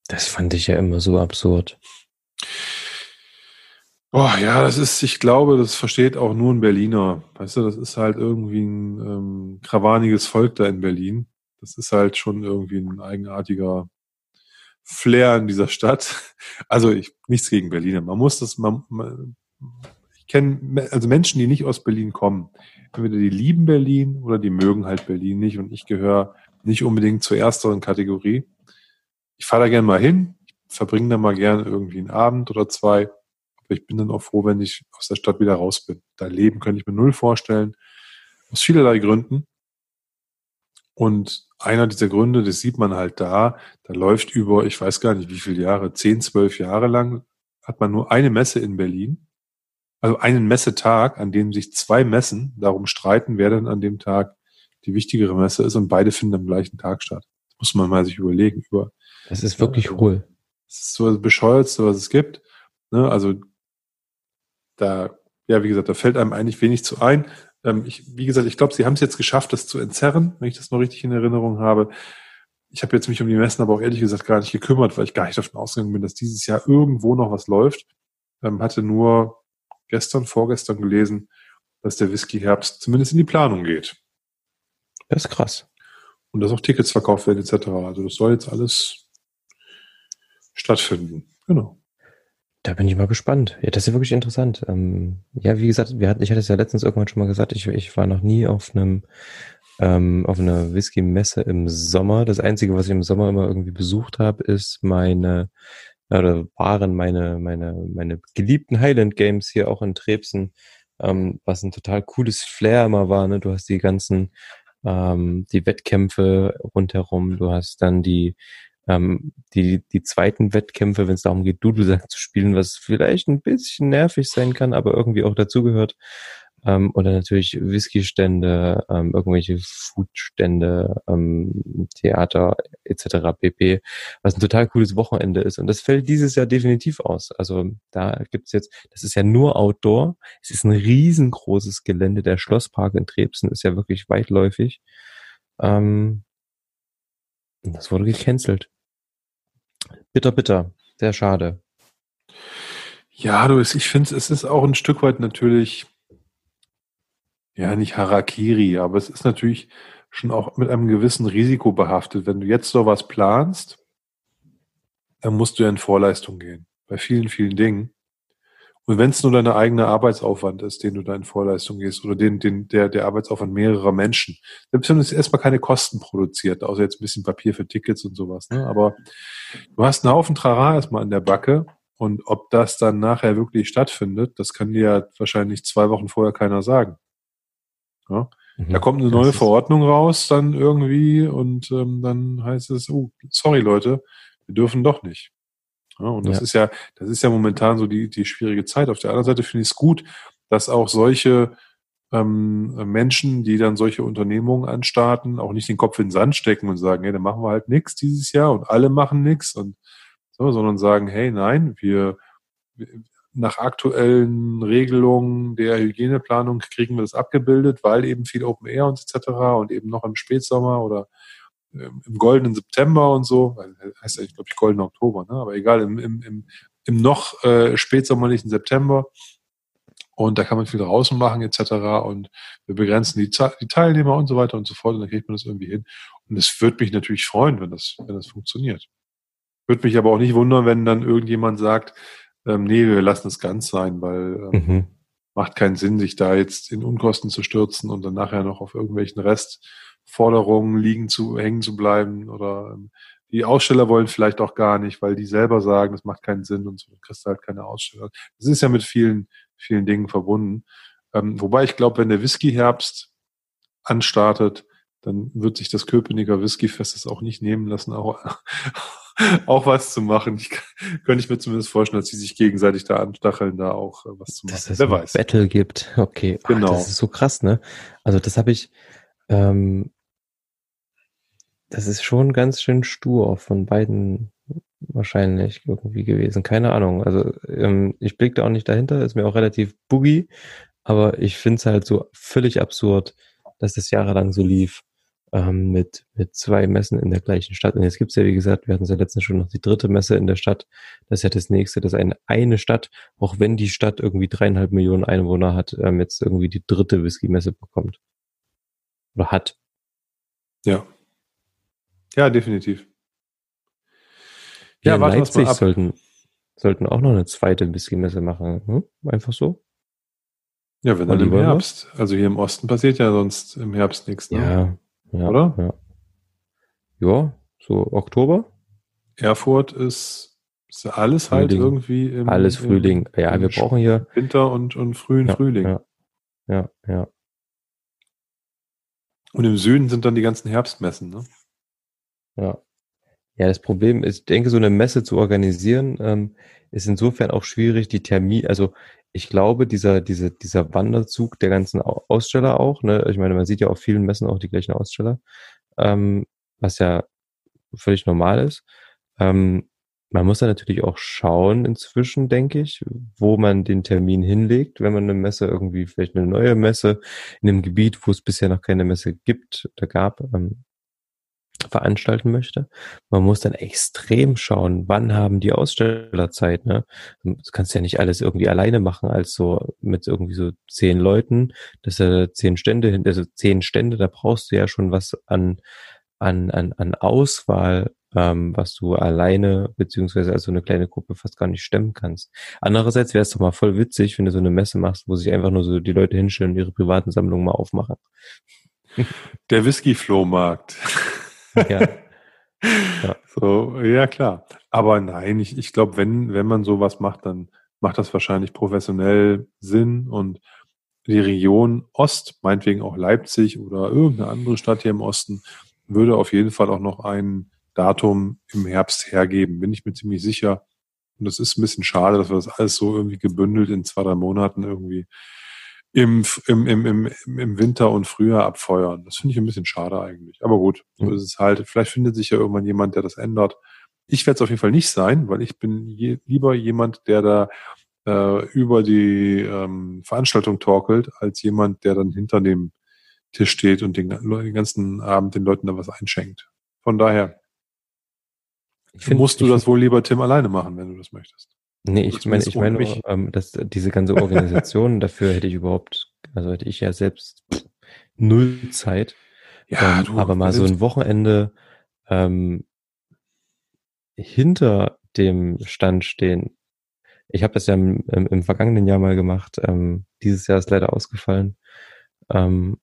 Das fand ich ja immer so absurd. Boah, ja, das ist, ich glaube, das versteht auch nur ein Berliner. Weißt du, das ist halt irgendwie ein ähm, krawaniges Volk da in Berlin. Das ist halt schon irgendwie ein eigenartiger Flair in dieser Stadt. Also ich nichts gegen Berliner. Man muss das, man, man ich kenne also Menschen, die nicht aus Berlin kommen. Entweder die lieben Berlin oder die mögen halt Berlin nicht. Und ich gehöre nicht unbedingt zur ersteren Kategorie. Ich fahre da gerne mal hin, verbringe da mal gerne irgendwie einen Abend oder zwei aber ich bin dann auch froh, wenn ich aus der Stadt wieder raus bin. Da leben könnte ich mir null vorstellen. Aus vielerlei Gründen. Und einer dieser Gründe, das sieht man halt da, da läuft über, ich weiß gar nicht wie viele Jahre, zehn, zwölf Jahre lang, hat man nur eine Messe in Berlin. Also einen Messetag, an dem sich zwei Messen darum streiten, wer denn an dem Tag die wichtigere Messe ist und beide finden am gleichen Tag statt. Das muss man mal sich überlegen. Über, das ist wirklich also, hohl. Das ist so das Bescheuertste, was es gibt. Ne? Also da, ja, wie gesagt, da fällt einem eigentlich wenig zu ein. Ähm, ich, wie gesagt, ich glaube, sie haben es jetzt geschafft, das zu entzerren, wenn ich das noch richtig in Erinnerung habe. Ich habe jetzt mich um die Messen aber auch ehrlich gesagt gar nicht gekümmert, weil ich gar nicht davon ausgegangen bin, dass dieses Jahr irgendwo noch was läuft. Ähm, hatte nur gestern, vorgestern gelesen, dass der Whisky Herbst zumindest in die Planung geht. Das ist krass. Und dass auch Tickets verkauft werden etc. Also das soll jetzt alles stattfinden. Genau. Da bin ich mal gespannt. Ja, das ist ja wirklich interessant. Ähm, ja, wie gesagt, wir hatten, ich hatte es ja letztens irgendwann schon mal gesagt, ich, ich war noch nie auf einem ähm, auf einer Whisky-Messe im Sommer. Das Einzige, was ich im Sommer immer irgendwie besucht habe, ist meine oder waren meine meine meine geliebten Highland Games hier auch in Trebsen, ähm, was ein total cooles Flair immer war. Ne? Du hast die ganzen ähm, die Wettkämpfe rundherum, du hast dann die ähm, die, die zweiten Wettkämpfe, wenn es darum geht, Dudelsack zu spielen, was vielleicht ein bisschen nervig sein kann, aber irgendwie auch dazugehört. Ähm, oder natürlich Whisky-Stände, ähm, irgendwelche Food-Stände, ähm, Theater etc. pp. Was ein total cooles Wochenende ist. Und das fällt dieses Jahr definitiv aus. Also da gibt's jetzt, das ist ja nur Outdoor. Es ist ein riesengroßes Gelände. Der Schlosspark in Trebsen ist ja wirklich weitläufig. Ähm, das wurde gecancelt. Bitter, bitter. Sehr schade. Ja, du, ich finde, es ist auch ein Stück weit natürlich, ja, nicht Harakiri, aber es ist natürlich schon auch mit einem gewissen Risiko behaftet. Wenn du jetzt sowas planst, dann musst du ja in Vorleistung gehen. Bei vielen, vielen Dingen. Und wenn es nur deine eigene Arbeitsaufwand ist, den du da in Vorleistung gehst, oder den, den, der, der Arbeitsaufwand mehrerer Menschen, selbst wenn es erstmal keine Kosten produziert, außer jetzt ein bisschen Papier für Tickets und sowas, ne? Aber du hast einen Haufen Trara erstmal in der Backe und ob das dann nachher wirklich stattfindet, das kann dir ja wahrscheinlich zwei Wochen vorher keiner sagen. Ja? Mhm, da kommt eine neue Verordnung raus, dann irgendwie, und ähm, dann heißt es, oh, sorry Leute, wir dürfen doch nicht. Ja, und das ja. ist ja, das ist ja momentan so die, die schwierige Zeit. Auf der anderen Seite finde ich es gut, dass auch solche ähm, Menschen, die dann solche Unternehmungen anstarten, auch nicht den Kopf in den Sand stecken und sagen, hey, dann machen wir halt nichts dieses Jahr und alle machen nichts und so, sondern sagen, hey, nein, wir nach aktuellen Regelungen der Hygieneplanung kriegen wir das abgebildet, weil eben viel Open Air und etc. und eben noch im Spätsommer oder im goldenen September und so, heißt ja, glaube ich, goldener Oktober, ne? aber egal, im, im, im, im noch äh, spätsommerlichen September. Und da kann man viel draußen machen etc. Und wir begrenzen die, die Teilnehmer und so weiter und so fort. Und dann kriegt man das irgendwie hin. Und es würde mich natürlich freuen, wenn das, wenn das funktioniert. Würde mich aber auch nicht wundern, wenn dann irgendjemand sagt, ähm, nee, wir lassen es ganz sein, weil ähm, mhm. macht keinen Sinn, sich da jetzt in Unkosten zu stürzen und dann nachher noch auf irgendwelchen Rest Forderungen liegen zu, hängen zu bleiben oder ähm, die Aussteller wollen vielleicht auch gar nicht, weil die selber sagen, das macht keinen Sinn und so, du kriegst halt keine Aussteller. Das ist ja mit vielen, vielen Dingen verbunden. Ähm, wobei ich glaube, wenn der Whisky-Herbst anstartet, dann wird sich das Köpenicker Whisky-Fest es auch nicht nehmen lassen, auch, auch was zu machen. Ich, könnte ich mir zumindest vorstellen, dass sie sich gegenseitig da anstacheln, da auch äh, was zu machen. Dass es Wer weiß. Battle gibt. Okay. Genau. Ach, das ist so krass, ne? Also das habe ich, ähm, das ist schon ganz schön stur von beiden wahrscheinlich irgendwie gewesen. Keine Ahnung. Also ähm, ich blick da auch nicht dahinter, ist mir auch relativ boogie, aber ich finde es halt so völlig absurd, dass das jahrelang so lief ähm, mit, mit zwei Messen in der gleichen Stadt. Und jetzt gibt's ja, wie gesagt, wir hatten ja letztens schon noch die dritte Messe in der Stadt. Das ist ja das nächste, dass eine, eine Stadt, auch wenn die Stadt irgendwie dreieinhalb Millionen Einwohner hat, ähm, jetzt irgendwie die dritte Whisky-Messe bekommt. Oder hat. Ja. Ja, definitiv. Ja, ja Leipzig sollten, sollten auch noch eine zweite Whisky-Messe machen. Hm? Einfach so. Ja, wenn dann im Herbst. Was? Also hier im Osten passiert ja sonst im Herbst nichts. Ne? Ja, ja, oder? Ja. ja, so Oktober. Erfurt ist, ist alles halt Frühling. halt irgendwie im, alles Frühling. Im, ja, wir brauchen hier Winter und und frühen ja, Frühling. Ja, ja, ja. Und im Süden sind dann die ganzen Herbstmessen, ne? Ja. Ja, das Problem ist, ich denke, so eine Messe zu organisieren, ähm, ist insofern auch schwierig, die Termin, also ich glaube, dieser, diese, dieser Wanderzug der ganzen Aussteller auch, ne, ich meine, man sieht ja auf vielen Messen auch die gleichen Aussteller, ähm, was ja völlig normal ist. Ähm, man muss da natürlich auch schauen inzwischen, denke ich, wo man den Termin hinlegt, wenn man eine Messe irgendwie, vielleicht eine neue Messe in einem Gebiet, wo es bisher noch keine Messe gibt oder gab, ähm, veranstalten möchte. Man muss dann extrem schauen, wann haben die Aussteller Zeit. Ne? Du kannst ja nicht alles irgendwie alleine machen, als so mit irgendwie so zehn Leuten. Das sind ja zehn Stände, also zehn Stände, da brauchst du ja schon was an, an, an, an Auswahl, ähm, was du alleine beziehungsweise als so eine kleine Gruppe fast gar nicht stemmen kannst. Andererseits wäre es doch mal voll witzig, wenn du so eine Messe machst, wo sich einfach nur so die Leute hinstellen und ihre privaten Sammlungen mal aufmachen. Der Whisky-Flohmarkt. Ja. So, ja, klar. Aber nein, ich, ich glaube, wenn, wenn man sowas macht, dann macht das wahrscheinlich professionell Sinn und die Region Ost, meinetwegen auch Leipzig oder irgendeine andere Stadt hier im Osten, würde auf jeden Fall auch noch ein Datum im Herbst hergeben, bin ich mir ziemlich sicher. Und das ist ein bisschen schade, dass wir das alles so irgendwie gebündelt in zwei, drei Monaten irgendwie im, im, im, im, im Winter und Frühjahr abfeuern. Das finde ich ein bisschen schade eigentlich. Aber gut, so ist es halt. Vielleicht findet sich ja irgendwann jemand, der das ändert. Ich werde es auf jeden Fall nicht sein, weil ich bin je, lieber jemand, der da äh, über die ähm, Veranstaltung torkelt, als jemand, der dann hinter dem Tisch steht und den, den ganzen Abend den Leuten da was einschenkt. Von daher find, musst du das wohl lieber Tim alleine machen, wenn du das möchtest. Nee, ich meine, ich meine, ähm, dass diese ganze Organisation, dafür hätte ich überhaupt, also hätte ich ja selbst null Zeit. Ja, ähm, du, aber mal so ein Wochenende ähm, hinter dem Stand stehen. Ich habe das ja im, im, im, vergangenen Jahr mal gemacht. Ähm, dieses Jahr ist leider ausgefallen. Ähm,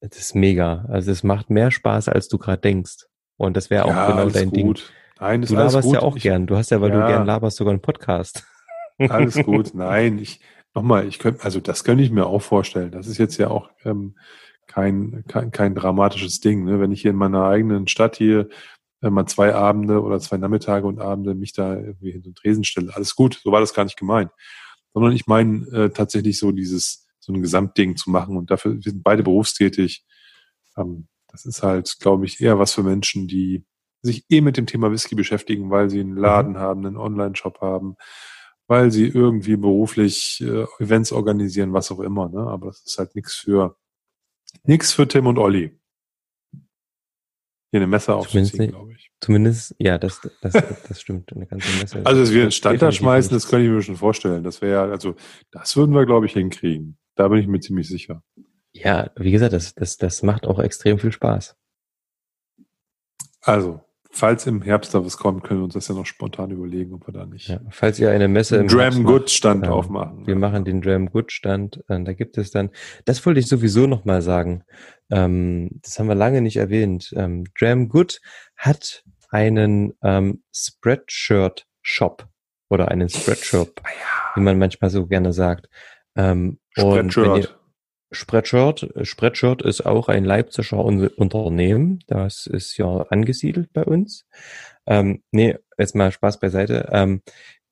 das ist mega. Also es macht mehr Spaß, als du gerade denkst. Und das wäre auch ja, genau dein gut. Ding. Nein, du laberst gut. ja auch ich, gern. Du hast ja, weil ja, du gern laberst, sogar einen Podcast. Alles gut. Nein, ich nochmal, ich könnte, also das könnte ich mir auch vorstellen. Das ist jetzt ja auch ähm, kein, kein, kein dramatisches Ding. Ne? Wenn ich hier in meiner eigenen Stadt hier äh, mal zwei Abende oder zwei Nachmittage und Abende mich da irgendwie hinter den Tresen stelle, alles gut, so war das gar nicht gemeint. Sondern ich meine äh, tatsächlich so dieses, so ein Gesamtding zu machen und dafür wir sind beide berufstätig. Ähm, das ist halt, glaube ich, eher was für Menschen, die sich eh mit dem Thema Whisky beschäftigen, weil sie einen. Laden mhm. haben, einen Online-Shop haben, weil sie irgendwie beruflich äh, Events organisieren, was auch immer. Ne? Aber das ist halt nichts für nichts für Tim und Olli. Hier eine Messe aufzuziehen, glaube ich. Zumindest, ja, das, das, das stimmt. Eine ganze Messe. Also, dass wir einen Stand da schmeißen, das könnte ich mir schon vorstellen. Das wäre, also, das würden wir, glaube ich, hinkriegen. Da bin ich mir ziemlich sicher. Ja, wie gesagt, das, das, das macht auch extrem viel Spaß. Also, falls im Herbst da was kommt, können wir uns das ja noch spontan überlegen, ob wir da nicht. Ja, falls ihr eine Messe im Dram Good Stand ähm, aufmachen. Wir ja. machen den Dram Good Stand. Äh, da gibt es dann, das wollte ich sowieso noch mal sagen. Ähm, das haben wir lange nicht erwähnt. Ähm, Dram Good hat einen ähm, Spreadshirt Shop oder einen Spreadshop, ah wie man manchmal so gerne sagt. Ähm, Spreadshirt. Spreadshirt. Spreadshirt ist auch ein Leipziger Unternehmen. Das ist ja angesiedelt bei uns. Ähm, nee, jetzt mal Spaß beiseite. Ähm,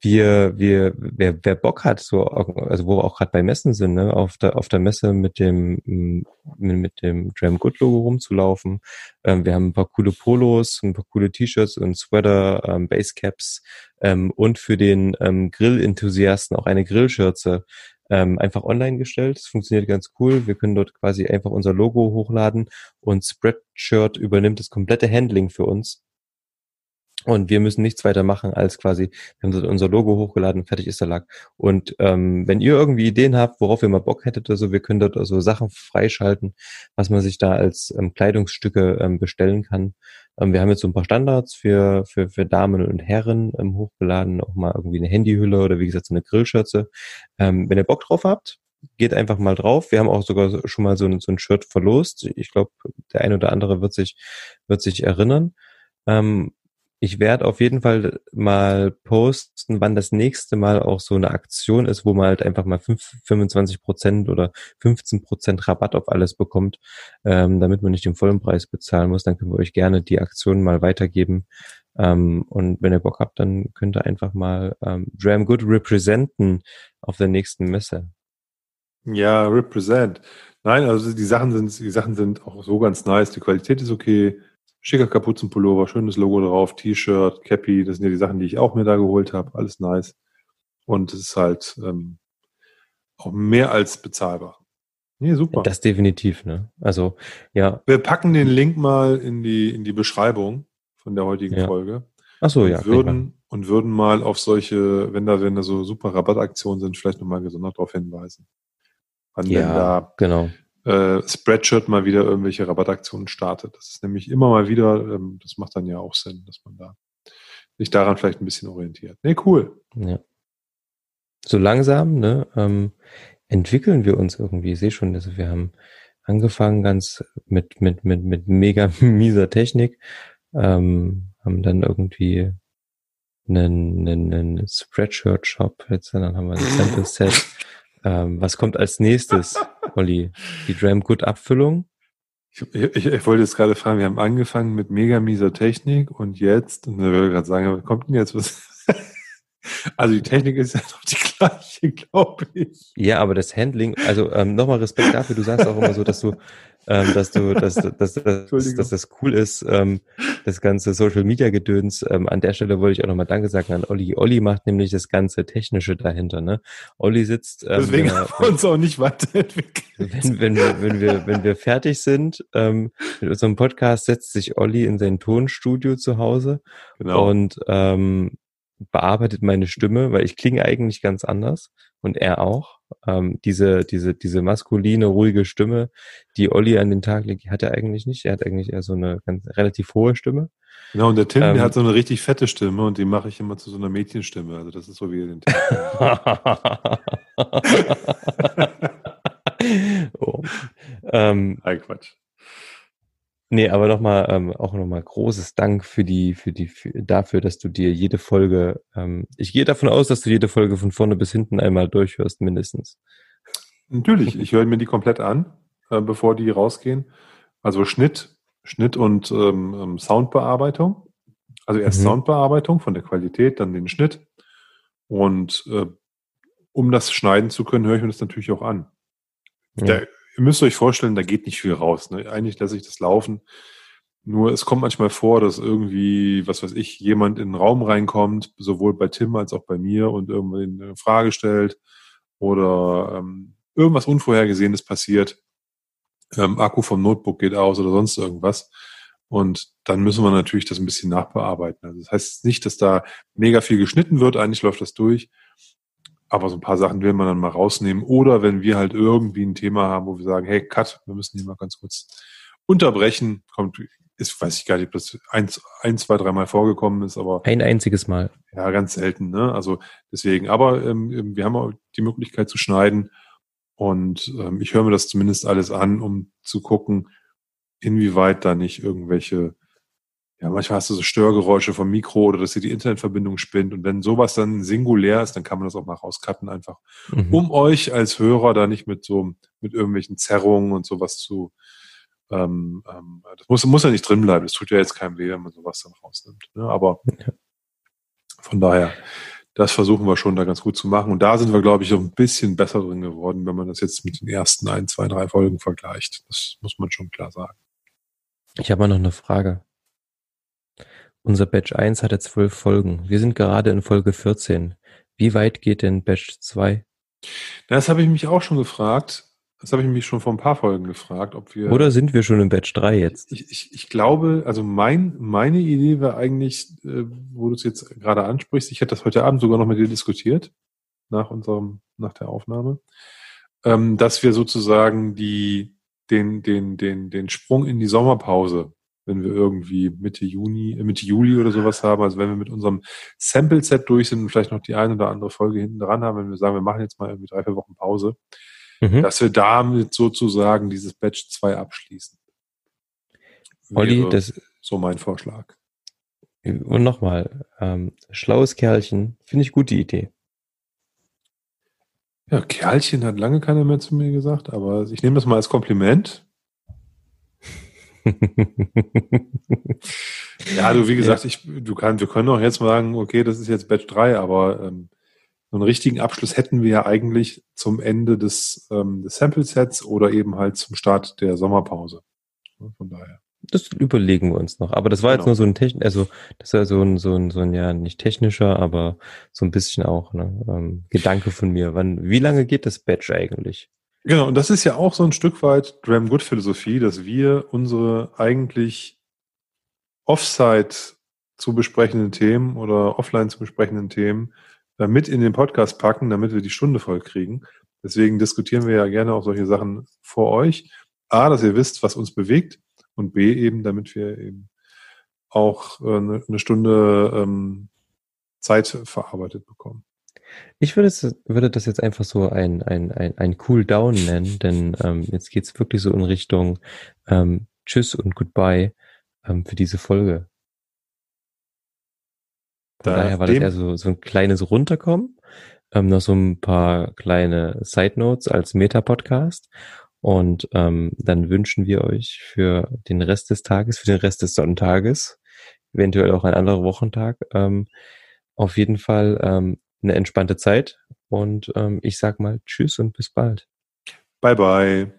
wir, wir, wer, wer Bock hat, so, also wo wir auch gerade bei Messen sind, ne, auf der, auf der Messe mit dem, mit, dem Dram Good Logo rumzulaufen. Ähm, wir haben ein paar coole Polos, ein paar coole T-Shirts und Sweater, ähm, Basecaps ähm, und für den ähm, Grill-Enthusiasten auch eine Grillschürze ähm, einfach online gestellt. Es funktioniert ganz cool. Wir können dort quasi einfach unser Logo hochladen und Spreadshirt übernimmt das komplette Handling für uns. Und wir müssen nichts weiter machen als quasi, wir haben unser Logo hochgeladen, fertig ist der Lack. Und ähm, wenn ihr irgendwie Ideen habt, worauf ihr mal Bock hättet oder so, wir können dort also Sachen freischalten, was man sich da als ähm, Kleidungsstücke ähm, bestellen kann. Ähm, wir haben jetzt so ein paar Standards für, für, für Damen und Herren ähm, hochgeladen, auch mal irgendwie eine Handyhülle oder wie gesagt so eine Grillschürze. Ähm, wenn ihr Bock drauf habt, geht einfach mal drauf. Wir haben auch sogar schon mal so ein, so ein Shirt verlost. Ich glaube, der ein oder andere wird sich, wird sich erinnern. Ähm, ich werde auf jeden Fall mal posten, wann das nächste Mal auch so eine Aktion ist, wo man halt einfach mal 5, 25 Prozent oder 15 Prozent Rabatt auf alles bekommt, ähm, damit man nicht den vollen Preis bezahlen muss. Dann können wir euch gerne die Aktion mal weitergeben. Ähm, und wenn ihr Bock habt, dann könnt ihr einfach mal ähm, Dram Good representen auf der nächsten Messe. Ja, represent. Nein, also die Sachen sind, die Sachen sind auch so ganz nice. Die Qualität ist okay Schicker Kapuzenpullover, schönes Logo drauf, T-Shirt, Cappy, das sind ja die Sachen, die ich auch mir da geholt habe. Alles nice. Und es ist halt ähm, auch mehr als bezahlbar. Nee, super. Das definitiv, ne? Also, ja. Wir packen den Link mal in die, in die Beschreibung von der heutigen ja. Folge. Ach so, ja. Und würden, und würden mal auf solche, wenn da, wenn da so super Rabattaktionen sind, vielleicht nochmal gesondert darauf hinweisen. Wann ja, da genau äh, Spreadshirt mal wieder irgendwelche Rabattaktionen startet. Das ist nämlich immer mal wieder, ähm, das macht dann ja auch Sinn, dass man da sich daran vielleicht ein bisschen orientiert. Nee, cool. Ja. So langsam, ne, ähm, entwickeln wir uns irgendwie. Ich sehe schon, also wir haben angefangen ganz mit, mit, mit, mit mega mieser Technik, ähm, haben dann irgendwie einen, einen, einen Spreadshirt-Shop, jetzt dann haben wir ein Sample-Set. ähm, was kommt als nächstes? Olli? Die Dram Good Abfüllung? Ich, ich, ich, wollte jetzt gerade fragen, wir haben angefangen mit mega mieser Technik und jetzt, und ich würde gerade sagen, was kommt denn jetzt was? Also die Technik ist ja noch die gleiche, glaube ich. Ja, aber das Handling, also ähm, nochmal Respekt dafür, du sagst auch immer so, dass du, ähm, dass du, dass, dass, dass, dass das cool ist, ähm, das ganze Social Media Gedöns. Ähm, an der Stelle wollte ich auch nochmal Danke sagen an Olli. Olli macht nämlich das ganze Technische dahinter. Ne? Olli sitzt. Ähm, Deswegen haben wir uns auch nicht weiterentwickelt. Wenn, wenn, wir, wenn, wir, wenn wir fertig sind ähm, mit unserem Podcast, setzt sich Olli in sein Tonstudio zu Hause. Genau. Und ähm, bearbeitet meine Stimme, weil ich klinge eigentlich ganz anders und er auch. Ähm, diese, diese, diese maskuline, ruhige Stimme, die Olli an den Tag legt, hat er eigentlich nicht. Er hat eigentlich eher so eine ganz relativ hohe Stimme. Genau, und der Tim, ähm, der hat so eine richtig fette Stimme und die mache ich immer zu so einer Mädchenstimme. Also das ist so wie den Tim. oh. ähm, Nein, Quatsch. Nee, aber nochmal, ähm, auch nochmal großes Dank für die, für die, für, dafür, dass du dir jede Folge, ähm, ich gehe davon aus, dass du jede Folge von vorne bis hinten einmal durchhörst, mindestens. Natürlich, ich höre mir die komplett an, äh, bevor die rausgehen. Also Schnitt, Schnitt und ähm, ähm Soundbearbeitung. Also erst mhm. Soundbearbeitung von der Qualität, dann den Schnitt. Und äh, um das schneiden zu können, höre ich mir das natürlich auch an. Ja. Der, ihr müsst euch vorstellen, da geht nicht viel raus. Ne? Eigentlich lasse ich das laufen. Nur es kommt manchmal vor, dass irgendwie, was weiß ich, jemand in den Raum reinkommt, sowohl bei Tim als auch bei mir und irgendwie eine Frage stellt oder ähm, irgendwas Unvorhergesehenes passiert. Ähm, Akku vom Notebook geht aus oder sonst irgendwas. Und dann müssen wir natürlich das ein bisschen nachbearbeiten. Also das heißt nicht, dass da mega viel geschnitten wird. Eigentlich läuft das durch. Aber so ein paar Sachen will man dann mal rausnehmen. Oder wenn wir halt irgendwie ein Thema haben, wo wir sagen, hey, Cut, wir müssen hier mal ganz kurz unterbrechen, kommt, ist, weiß ich gar nicht, ob das eins, ein, zwei, dreimal vorgekommen ist, aber. Ein einziges Mal. Ja, ganz selten, ne? Also deswegen, aber ähm, ähm wir haben auch die Möglichkeit zu schneiden. Und ähm, ich höre mir das zumindest alles an, um zu gucken, inwieweit da nicht irgendwelche ja, manchmal hast du so Störgeräusche vom Mikro oder dass dir die Internetverbindung spinnt. Und wenn sowas dann singulär ist, dann kann man das auch mal rauscutten einfach, mhm. um euch als Hörer da nicht mit so, mit irgendwelchen Zerrungen und sowas zu, ähm, ähm, das muss, muss ja nicht drin bleiben. Das tut ja jetzt keinem weh, wenn man sowas dann rausnimmt. Ne? Aber ja. von daher, das versuchen wir schon da ganz gut zu machen. Und da sind wir, glaube ich, so ein bisschen besser drin geworden, wenn man das jetzt mit den ersten ein, zwei, drei Folgen vergleicht. Das muss man schon klar sagen. Ich habe mal noch eine Frage. Unser Batch 1 hatte zwölf Folgen. Wir sind gerade in Folge 14. Wie weit geht denn Batch 2? Das habe ich mich auch schon gefragt. Das habe ich mich schon vor ein paar Folgen gefragt, ob wir. Oder sind wir schon in Batch 3 jetzt? Ich, ich, ich glaube, also mein, meine Idee war eigentlich, äh, wo du es jetzt gerade ansprichst, ich hätte das heute Abend sogar noch mit dir diskutiert, nach unserem, nach der Aufnahme, ähm, dass wir sozusagen die, den, den, den, den Sprung in die Sommerpause wenn wir irgendwie Mitte Juni, äh, Mitte Juli oder sowas haben, also wenn wir mit unserem Sample-Set durch sind und vielleicht noch die eine oder andere Folge hinten dran haben, wenn wir sagen, wir machen jetzt mal irgendwie drei, vier Wochen Pause, mhm. dass wir damit sozusagen dieses Batch 2 abschließen. Olli, das so mein Vorschlag. Und nochmal, ähm, schlaues Kerlchen, finde ich gute Idee. Ja, Kerlchen hat lange keiner mehr zu mir gesagt, aber ich nehme das mal als Kompliment. Ja, du, wie gesagt, ich, du kann, wir können auch jetzt sagen, okay, das ist jetzt Batch 3, aber ähm, so einen richtigen Abschluss hätten wir ja eigentlich zum Ende des, ähm, des Sample-Sets oder eben halt zum Start der Sommerpause. Von daher. Das überlegen wir uns noch. Aber das war genau. jetzt nur so ein technisch, also das war so ein, so ein, so ein ja nicht technischer, aber so ein bisschen auch ne, ähm, Gedanke von mir. Wann, wie lange geht das Batch eigentlich? Genau, und das ist ja auch so ein Stück weit Graham Good Philosophie, dass wir unsere eigentlich Offsite zu besprechenden Themen oder offline zu besprechenden Themen äh, mit in den Podcast packen, damit wir die Stunde voll kriegen. Deswegen diskutieren wir ja gerne auch solche Sachen vor euch. A, dass ihr wisst, was uns bewegt und B, eben, damit wir eben auch äh, eine Stunde ähm, Zeit verarbeitet bekommen. Ich würde, es, würde das jetzt einfach so ein, ein, ein, ein Cool Down nennen, denn ähm, jetzt geht's wirklich so in Richtung ähm, Tschüss und Goodbye ähm, für diese Folge. Von da daher war das eher so, so ein kleines Runterkommen, ähm, noch so ein paar kleine Side Notes als Meta-Podcast. Und ähm, dann wünschen wir euch für den Rest des Tages, für den Rest des Sonntages, eventuell auch ein anderer Wochentag, ähm, auf jeden Fall ähm, eine entspannte Zeit und ähm, ich sag mal Tschüss und bis bald. Bye bye.